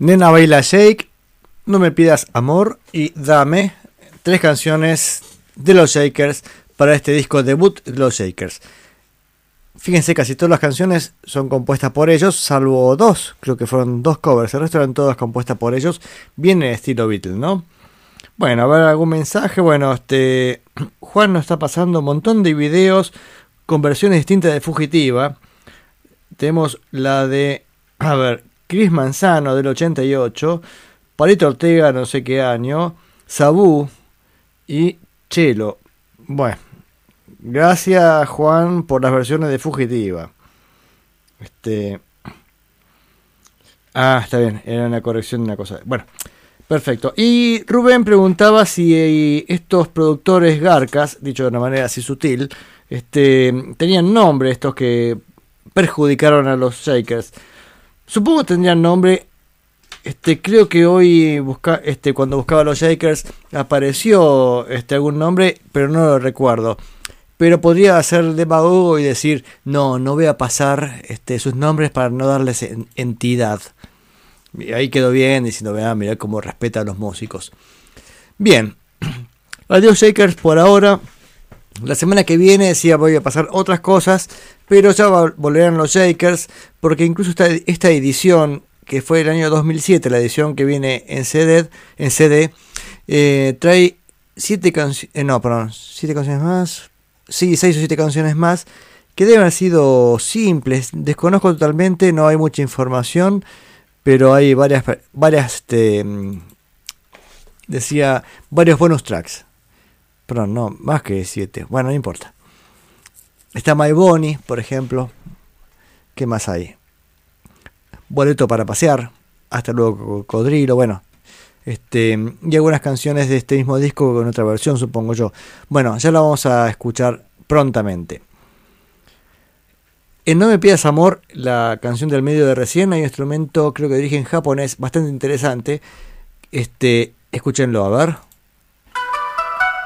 Nena Baila Shake, No me pidas amor y Dame, tres canciones de los Shakers para este disco debut de los Shakers. Fíjense, casi todas las canciones son compuestas por ellos, salvo dos, creo que fueron dos covers, el resto eran todas compuestas por ellos, bien en estilo Beatles, ¿no? Bueno, a ver algún mensaje, bueno, este [clears throat] Juan nos está pasando un montón de videos con versiones distintas de Fugitiva. Tenemos la de, a ver, Chris Manzano del 88, Palito Ortega no sé qué año, Sabú y Chelo. Bueno, gracias Juan por las versiones de Fugitiva. Este. Ah, está bien, era una corrección de una cosa. Bueno, perfecto. Y Rubén preguntaba si eh, estos productores garcas, dicho de una manera así sutil, este, tenían nombre, estos que perjudicaron a los Shakers. Supongo que tendrían nombre. Este, creo que hoy busca, este, cuando buscaba los Shakers apareció este, algún nombre, pero no lo recuerdo. Pero podría ser demagogo y decir, no, no voy a pasar este, sus nombres para no darles en- entidad. Y ahí quedó bien, diciendo, vean, mirá cómo respeta a los músicos. Bien, [clears throat] adiós Shakers por ahora. La semana que viene decía voy a pasar otras cosas, pero ya volverán los Shakers, porque incluso esta, esta edición, que fue el año 2007, la edición que viene en CD, en CD eh, trae siete canciones, no, perdón, siete canciones más, sí, seis o siete canciones más, que deben haber sido simples, desconozco totalmente, no hay mucha información, pero hay varias, varias, este, mm, decía, varios bonus tracks. Perdón, no, más que 7. Bueno, no importa. Está My Bonnie, por ejemplo. ¿Qué más hay? Boleto para pasear. Hasta luego, Cocodrilo. Bueno, este, y algunas canciones de este mismo disco con otra versión, supongo yo. Bueno, ya la vamos a escuchar prontamente. En No me pidas amor, la canción del medio de recién, hay un instrumento, creo que de origen japonés, bastante interesante. Este, escúchenlo, a ver.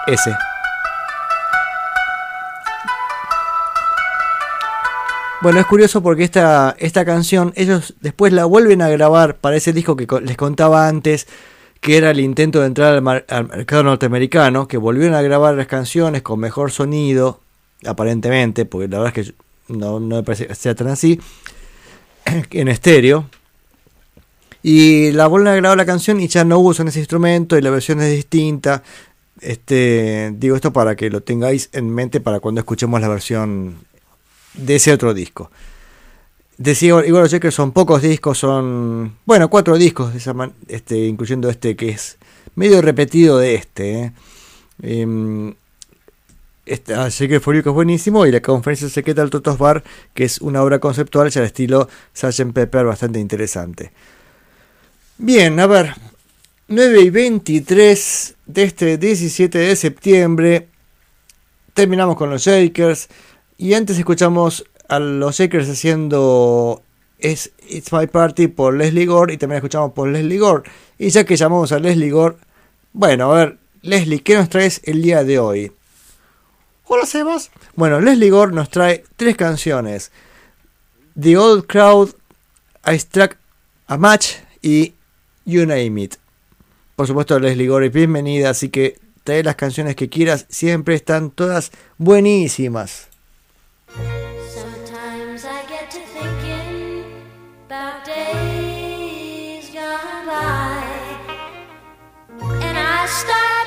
Ese. Bueno, es curioso porque esta, esta canción ellos después la vuelven a grabar para ese disco que les contaba antes, que era el intento de entrar al, mar- al mercado norteamericano, que volvieron a grabar las canciones con mejor sonido, aparentemente, porque la verdad es que no, no me parece que sea tan así, [clears throat] en estéreo. Y la vuelven a grabar la canción y ya no usan ese instrumento y la versión es distinta. Este, digo esto para que lo tengáis en mente para cuando escuchemos la versión de ese otro disco. Decía igual los Checkers son pocos discos, son bueno cuatro discos de esa man- este, incluyendo este que es medio repetido de este. ¿eh? Ah, Checker for que es buenísimo y la conferencia secreta del Totos Bar que es una obra conceptual ya al estilo Sgt. Pepper bastante interesante. Bien, a ver, 9 y 23 de este 17 de septiembre. Terminamos con los Shakers. Y antes escuchamos a los Shakers haciendo es It's My Party por Leslie Gore. Y también escuchamos por Leslie Gore. Y ya que llamamos a Leslie Gore. Bueno, a ver, Leslie, ¿qué nos traes el día de hoy? Hola, Sebas. Bueno, Leslie Gore nos trae tres canciones: The Old Crowd, I Struck a Match y You Name It. Por supuesto, Leslie Gore es bienvenida, así que trae las canciones que quieras, siempre están todas buenísimas. About days gone by, and I start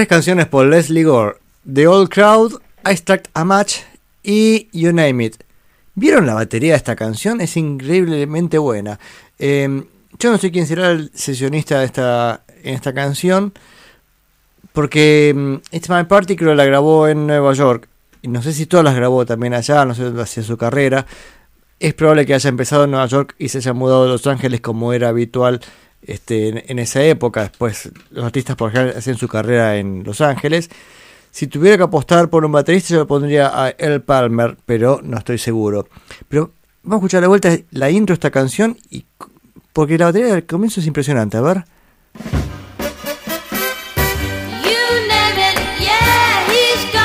tres canciones por Leslie Gore, The Old Crowd, I Start a Match y You Name It. ¿Vieron la batería de esta canción? Es increíblemente buena. Em, yo no sé quién será el sesionista de esta, en esta canción, porque em, It's My Party creo la grabó en Nueva York. Y no sé si todas las grabó también allá, no sé hacia su carrera. Es probable que haya empezado en Nueva York y se haya mudado a Los Ángeles como era habitual este, en, en esa época. Después los artistas por ejemplo hacían su carrera en Los Ángeles. Si tuviera que apostar por un baterista, yo le pondría a El Palmer, pero no estoy seguro. Pero vamos a escuchar de vuelta la intro de esta canción, y, porque la batería del comienzo es impresionante. A ver.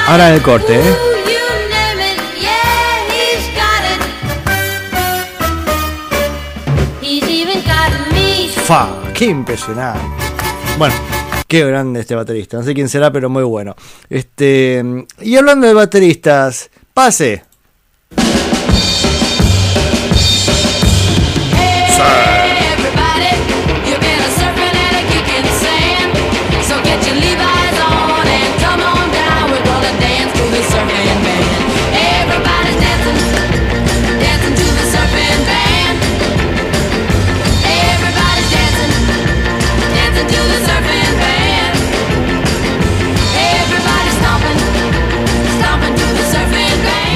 Ahora it. el corte, ¿eh? ¡Fa! ¡Qué impresionante! Bueno, qué grande este baterista. No sé quién será, pero muy bueno. Este, y hablando de bateristas, pase. Everybody,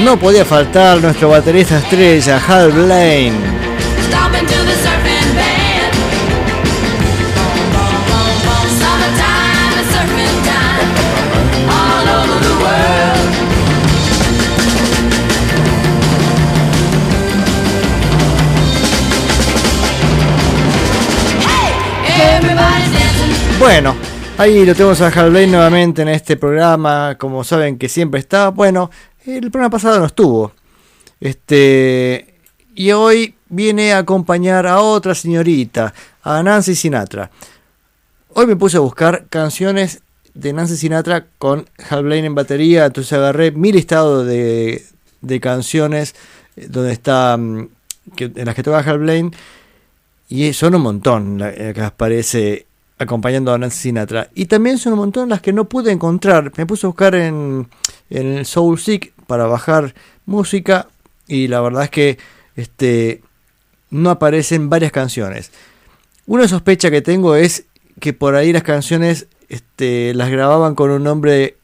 No podía faltar nuestro baterista estrella, Hal Blaine. Bueno, ahí lo tenemos a Hal Blaine nuevamente en este programa. Como saben que siempre está. Bueno, el programa pasado no estuvo. Este. Y hoy viene a acompañar a otra señorita, a Nancy Sinatra. Hoy me puse a buscar canciones de Nancy Sinatra con Hal Blaine en batería. Entonces agarré mi listado de, de canciones eh, donde está. mm, en las que toca Hal Blaine. Y son un montón la- eh, que aparece acompañando a Nancy Sinatra. Y también son un montón las que no pude encontrar. Me puse a buscar en, en el Soul Seek para bajar música. Y la verdad es que este, no aparecen varias canciones. Una sospecha que tengo es que por ahí las canciones este, las grababan con un nombre,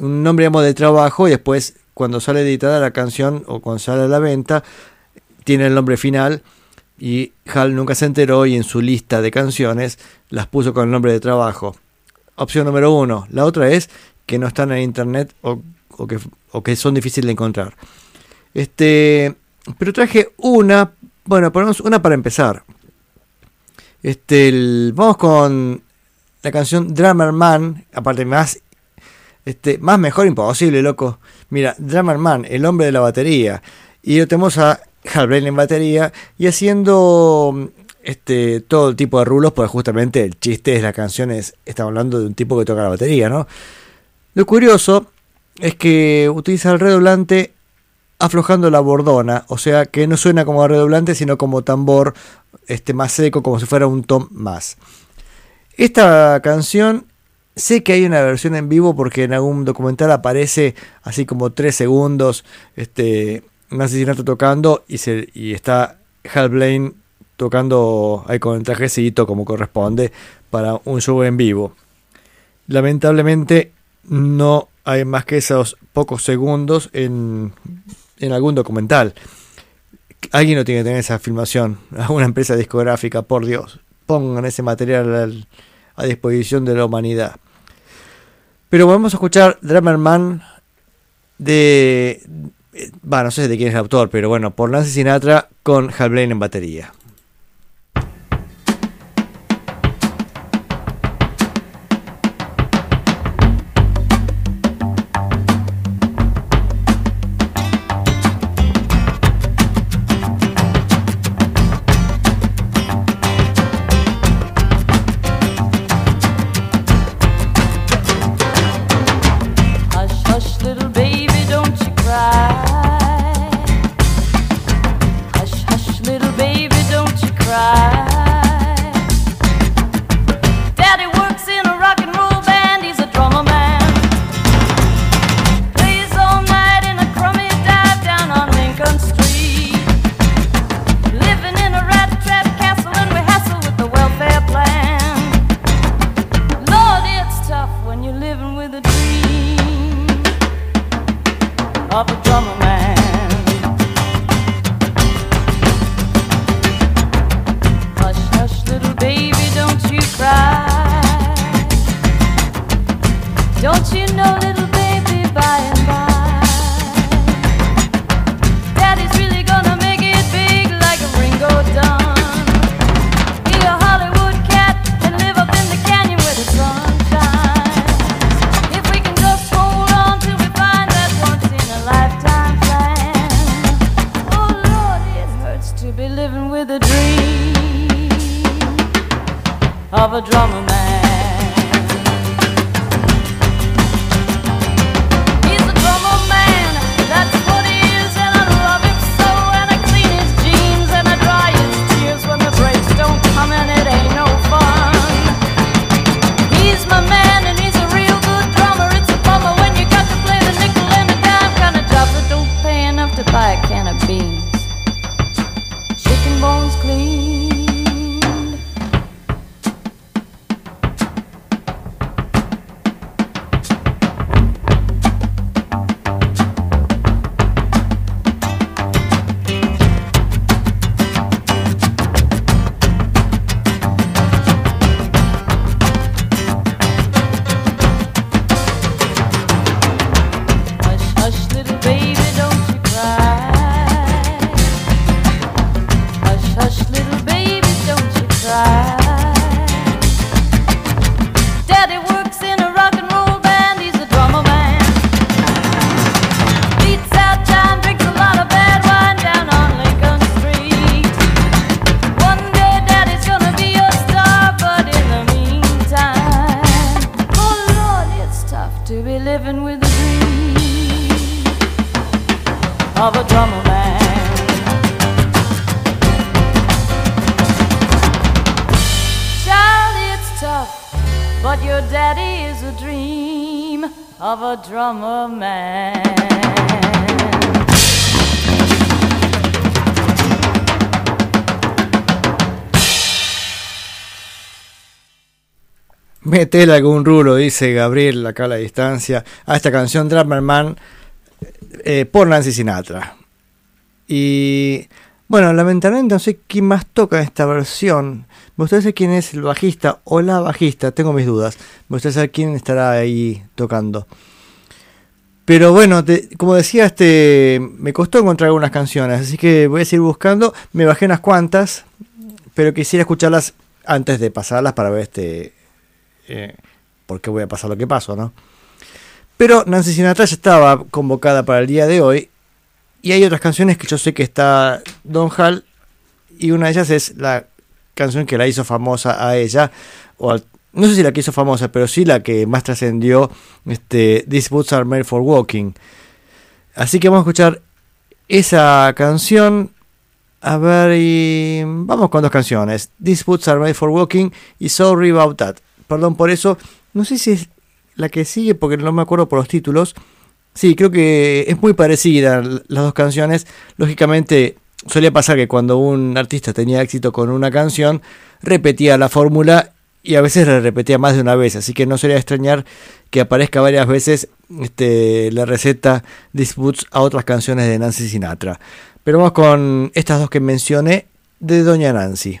un nombre de trabajo y después cuando sale editada la canción o cuando sale a la venta tiene el nombre final y Hal nunca se enteró y en su lista de canciones las puso con el nombre de trabajo. Opción número uno. La otra es que no están en internet o, o que, o que son difíciles de encontrar. Este, pero traje una, bueno, ponemos una para empezar. Este, vamos con la canción Drummer Man, aparte más, este, más mejor imposible, loco. Mira, Drummer Man, el hombre de la batería. Y tenemos a Hal en batería y haciendo este todo tipo de rulos, porque justamente el chiste de la canción es, estamos hablando de un tipo que toca la batería, ¿no? Lo curioso es que utiliza el redoblante aflojando la bordona, o sea que no suena como redoblante, sino como tambor este, más seco, como si fuera un tom más. Esta canción, sé que hay una versión en vivo porque en algún documental aparece así como 3 segundos, este, un asesinato tocando y, se, y está Hal Blaine tocando ahí con el trajecito como corresponde para un show en vivo. Lamentablemente no hay más que esos pocos segundos en, en algún documental. Alguien no tiene que tener esa filmación. [laughs] Alguna empresa discográfica, por Dios. Pongan ese material al- a disposición de la humanidad. Pero vamos a escuchar Drummer Man de... eh, Va, no sé de quién es el autor, pero bueno, por Nancy Sinatra con Hal Blaine en batería. Metele algún rulo, dice Gabriel acá a la distancia, a esta canción Drummer Man eh, por Nancy Sinatra. Y bueno, lamentablemente no sé quién más toca esta versión. Me gustaría saber quién es el bajista o la bajista, tengo mis dudas. Me gustaría saber quién estará ahí tocando. Pero bueno, como decía, este me costó encontrar algunas canciones, así que voy a seguir buscando. Me bajé unas cuantas, pero quisiera escucharlas antes de pasarlas para ver este eh, por qué voy a pasar lo que paso, ¿no? Pero Nancy Sinatra ya estaba convocada para el día de hoy y hay otras canciones que yo sé que está Don Hall y una de ellas es la canción que la hizo famosa a ella o no sé si la que hizo famosa, pero sí la que más trascendió, este, These Boots Are Made for Walking. Así que vamos a escuchar esa canción. A ver, y vamos con dos canciones. These Boots Are Made for Walking y Sorry About That. Perdón por eso. No sé si es la que sigue porque no me acuerdo por los títulos. Sí, creo que es muy parecida las dos canciones. Lógicamente, solía pasar que cuando un artista tenía éxito con una canción, repetía la fórmula y a veces la repetía más de una vez. Así que no sería extrañar que aparezca varias veces este, la receta Disputes a otras canciones de Nancy Sinatra. Pero vamos con estas dos que mencioné de Doña Nancy.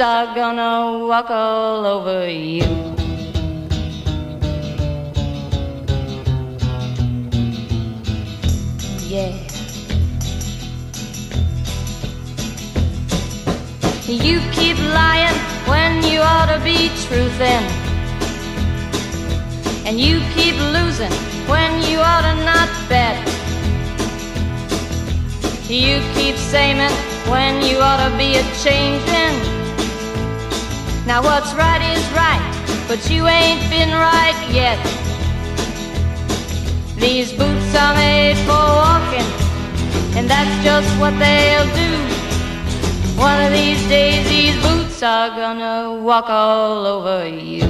are gonna walk all over you. Yeah. You keep lying when you ought to be truthin'. And you keep losing when you ought to not bet. You keep saying when you ought to be a changing. Now what's right is right, but you ain't been right yet. These boots are made for walking, and that's just what they'll do. One of these days, these boots are gonna walk all over you.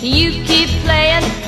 You keep playing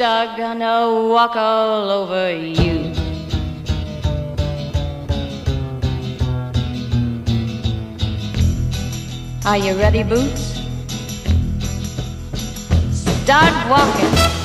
are gonna walk all over you. Are you ready, Boots? Start walking.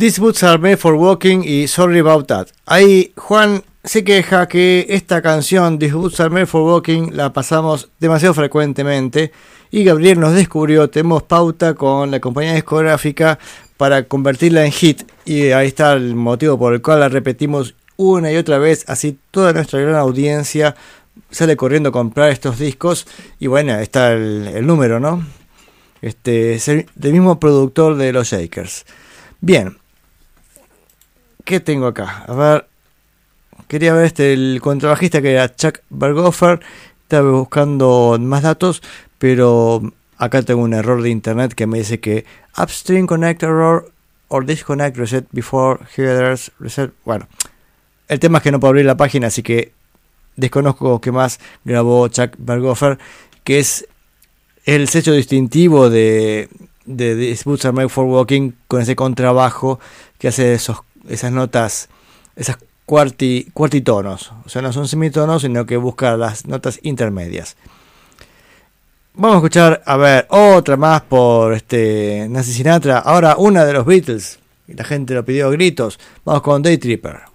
These boots are made for walking y sorry about that. Ahí Juan se queja que esta canción, These boots are made for walking, la pasamos demasiado frecuentemente y Gabriel nos descubrió, tenemos pauta con la compañía discográfica para convertirla en hit y ahí está el motivo por el cual la repetimos una y otra vez, así toda nuestra gran audiencia sale corriendo a comprar estos discos y bueno, está el, el número, ¿no? Este es el, del mismo productor de los Shakers. Bien, ¿qué tengo acá? A ver, quería ver este, el contrabajista que era Chuck Berghofer. Estaba buscando más datos, pero acá tengo un error de internet que me dice que upstream connect error or disconnect reset before headers reset. Bueno, el tema es que no puedo abrir la página, así que desconozco qué más grabó Chuck Berghofer, que es el sello distintivo de, de These Boots for Walking con ese contrabajo que hace esos, esas notas, esas cuarti, cuartitonos. O sea, no son semitonos, sino que busca las notas intermedias. Vamos a escuchar, a ver, otra más por este Nancy Sinatra. Ahora una de los Beatles. La gente lo pidió a gritos. Vamos con Day Tripper.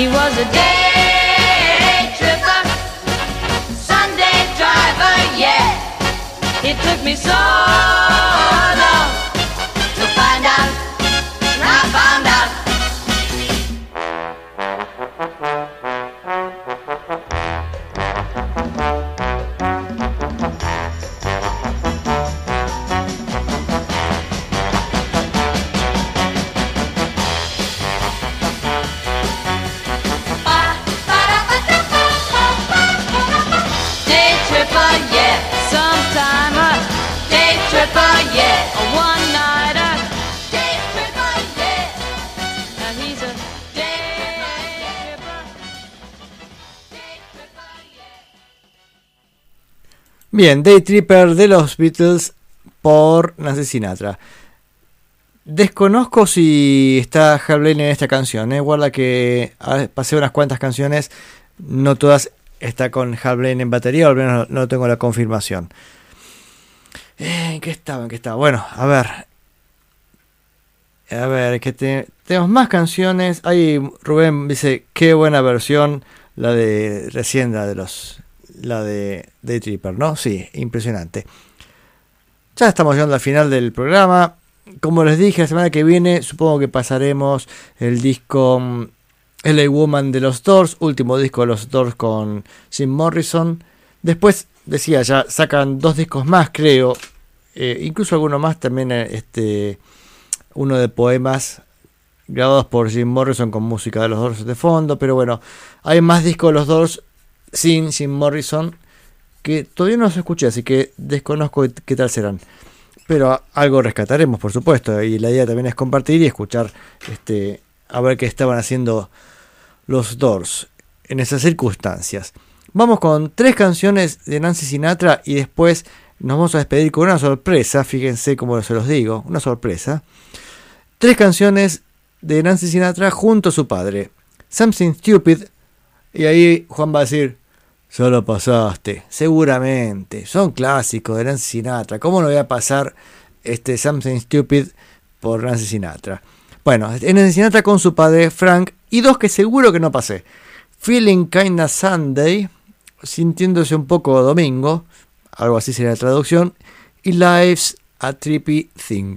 He was a Bien, Day Tripper de los Beatles por Nancy Sinatra. Desconozco si está Hal en esta canción. ¿eh? Guarda que ah, pasé unas cuantas canciones, no todas está con Hal en batería, o al menos no, tengo la confirmación. Eh, ¿En qué estaba? ¿En qué estaba? Bueno, a ver. A ver, que te- tenemos más canciones. Ahí Rubén dice, qué buena versión la de recién, la de los la de Day Tripper, ¿no? Sí, impresionante. Ya estamos llegando al final del programa. Como les dije, la semana que viene supongo que pasaremos el disco mm, LA Woman de los Doors, último disco de los Doors con Jim Morrison. Después, decía, ya sacan dos discos más, creo. Eh, incluso alguno más también, eh, este, uno de poemas grabados por Jim Morrison con música de los Doors de fondo. Pero bueno, hay más discos de los Doors sin Jim Morrison que todavía no los escuché, así que desconozco qué tal serán. Pero algo rescataremos, por supuesto, y la idea también es compartir y escuchar este a ver qué estaban haciendo los Doors en esas circunstancias. Vamos con tres canciones de Nancy Sinatra y después nos vamos a despedir con una sorpresa, fíjense cómo se los digo, una sorpresa. Tres canciones de Nancy Sinatra junto a su padre. Something Stupid, y ahí Juan va a decir, solo pasaste, seguramente, son clásicos de Nancy Sinatra, ¿cómo no voy a pasar este Something Stupid por Nancy Sinatra? Bueno, es Nancy Sinatra con su padre Frank y dos que seguro que no pasé. Feeling Kinda Sunday, sintiéndose un poco domingo, algo así sería la traducción, y Life's a Trippy Thing.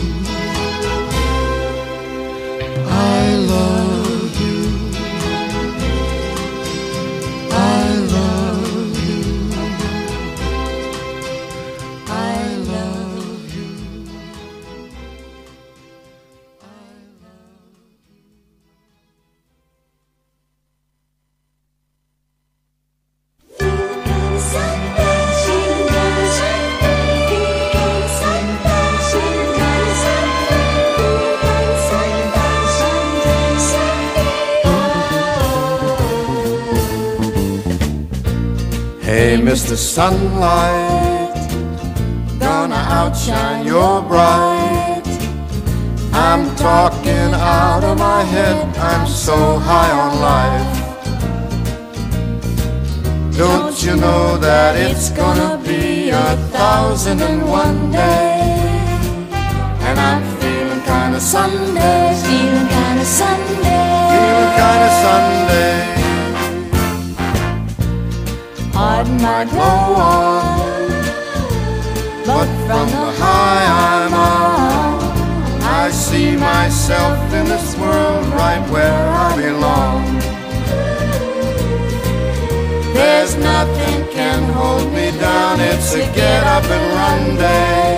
Sunlight, gonna outshine your bright. I'm talking out of my head, I'm so high on life. Don't you know that it's gonna be a thousand and one day? And I'm feeling kinda Sunday, Feeling kinda Sunday. feeling kinda Sunday. Heart might go on, But from the high I'm on, I see myself in this world right where I belong. There's nothing can hold me down, it's a get up and run day.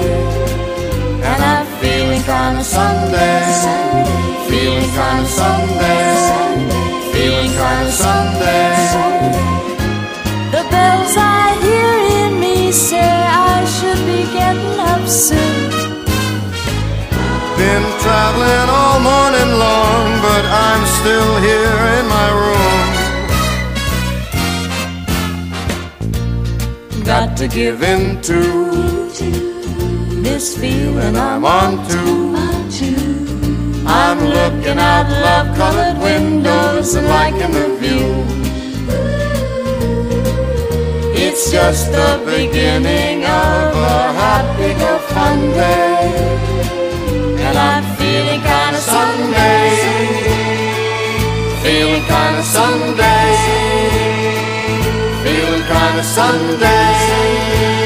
And I'm feeling kinda Sunday, feeling kinda Sunday, feeling kinda Sunday. The bells I hear in me say I should be getting up soon. Been traveling all morning long, but I'm still here in my room. Got to give in to This feeling I'm on to. I'm looking out love colored windows and liking the view. It's just the beginning of a happy go fun day. And I'm feeling kinda Sunday. Feeling kinda Sunday. Feeling kinda Sunday.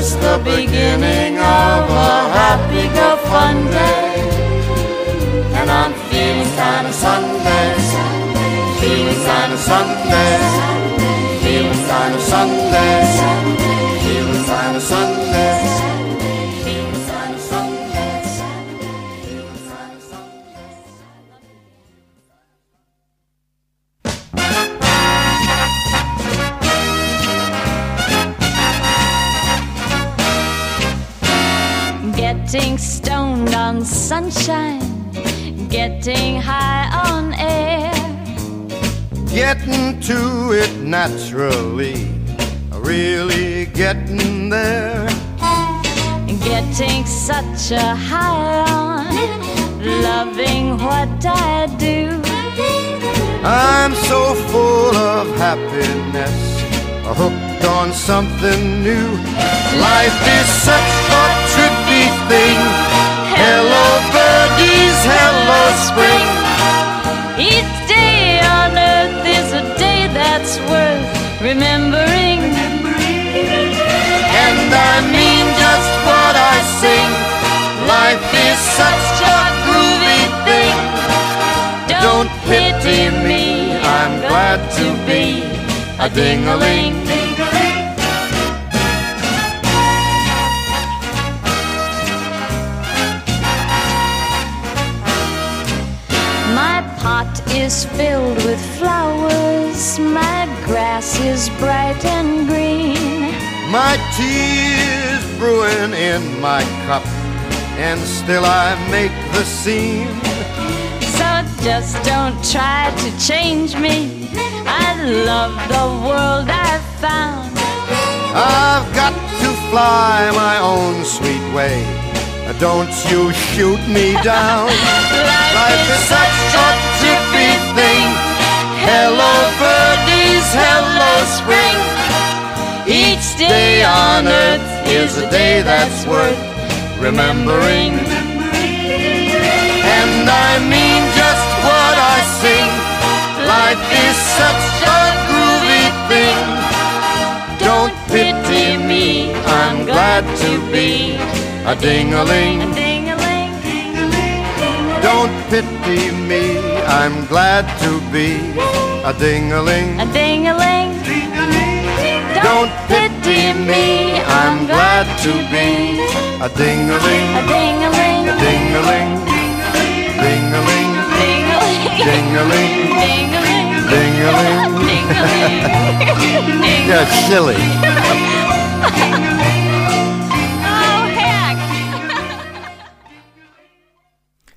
just the beginning of a happy go fun day. And I'm feeling kind of Sunday, feeling kind of Sunday, feeling kind of Sunday. Sunshine, getting high on air. Getting to it naturally, really getting there. Getting such a high on loving what I do. I'm so full of happiness, hooked on something new. Life is such a trippy thing. Hello, birdies, hello, spring. Each day on earth is a day that's worth remembering. And I mean just what I sing. Life is such a groovy thing. Don't pity me, I'm glad to be a ding-a-ling. Is filled with flowers, my grass is bright and green. My tears brewing in my cup, and still I make the scene. So just don't try to change me. I love the world I've found. I've got to fly my own sweet way. Don't you shoot me down. [laughs] Life is such a. Hello, birdies, hello, spring. Each day on earth is a day that's worth remembering. And I mean just what I sing. Life is such a groovy thing. Don't pity me, I'm glad to be a ding-a-ling. Don't pity me, I'm glad to be a ding-a-ling. a ding-a-ling. Don't pity me, I'm glad to be a ding-a-ling. A ding-a-ling, A ding-a-ling, ding-a-ling, ding-a-ling, ding-a-ling, ding-a-ling, ding-a-ling. ding-a-ling. You're silly. [laughs]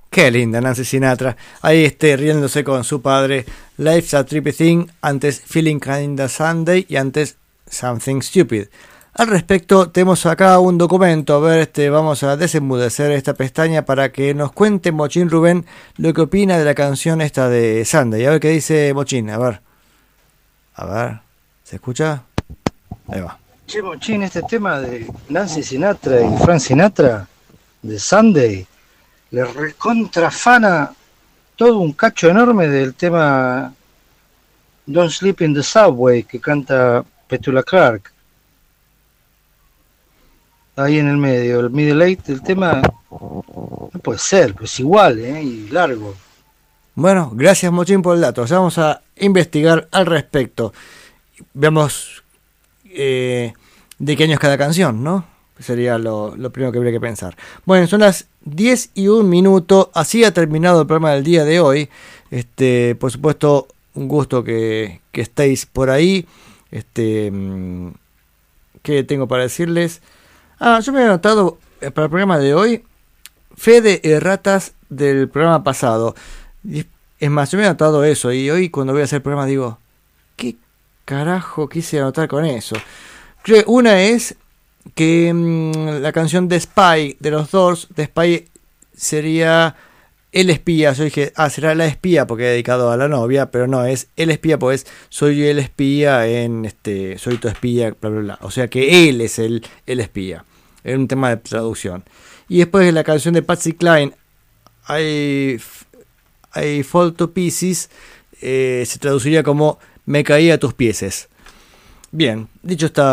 Qué linda Nancy Sinatra. Ahí este, riéndose con su padre. Life's a Trippy Thing, antes Feeling Kinda Sunday y antes Something Stupid. Al respecto, tenemos acá un documento. A ver, este, vamos a desenmudecer esta pestaña para que nos cuente Mochín Rubén lo que opina de la canción esta de Sunday. A ver qué dice Mochín. A ver. A ver. ¿Se escucha? Ahí va. Che, Mochín, este tema de Nancy Sinatra y Frank Sinatra, de Sunday, le recontrafana todo un cacho enorme del tema Don't Sleep in the Subway que canta Petula Clark. Ahí en el medio, el middle eight del tema no puede ser, pues es igual, ¿eh? Y largo. Bueno, gracias Mochín por el dato. Vamos a investigar al respecto. Veamos eh, de qué año es cada canción, ¿no? Sería lo, lo primero que habría que pensar. Bueno, son las 10 y un minuto. Así ha terminado el programa del día de hoy. Este, por supuesto, un gusto que, que estéis por ahí. Este, mm, ¿qué tengo para decirles? Ah, yo me he anotado eh, para el programa de hoy fe de erratas del programa pasado. Es más, yo me he anotado eso y hoy cuando voy a hacer el programa digo, ¿qué carajo quise anotar con eso? Una es que mm, la canción de Spy de los Doors, de Spy sería El espía. Yo dije, ah, será la espía porque he dedicado a la novia, pero no, es el espía, pues soy el espía en este, soy tu espía, bla, bla, bla. O sea que él es el, el espía. Es un tema de traducción. Y después la canción de Patsy Cline, I, I Fall to Pieces, eh, se traduciría como Me caí a tus pieses. Bien, dicho este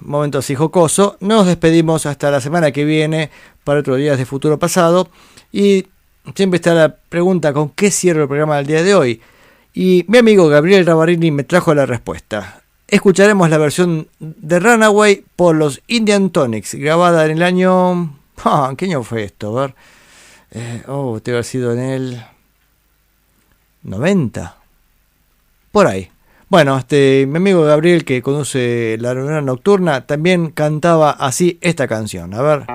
momento así jocoso, nos despedimos hasta la semana que viene para otros días de futuro pasado. Y siempre está la pregunta: ¿con qué cierro el programa del día de hoy? Y mi amigo Gabriel Ravarini me trajo la respuesta. Escucharemos la versión de Runaway por los Indian Tonics, grabada en el año. Ah, ¿Qué año fue esto? A ver. Eh, oh, debe haber sido en el 90. Por ahí. Bueno, este, mi amigo Gabriel, que conduce La Reunión Nocturna, también cantaba así esta canción. A ver.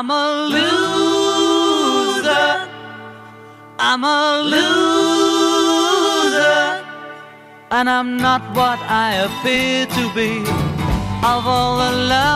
I'm a loser. I'm a loser. And I'm not what I appear to be. Of all the love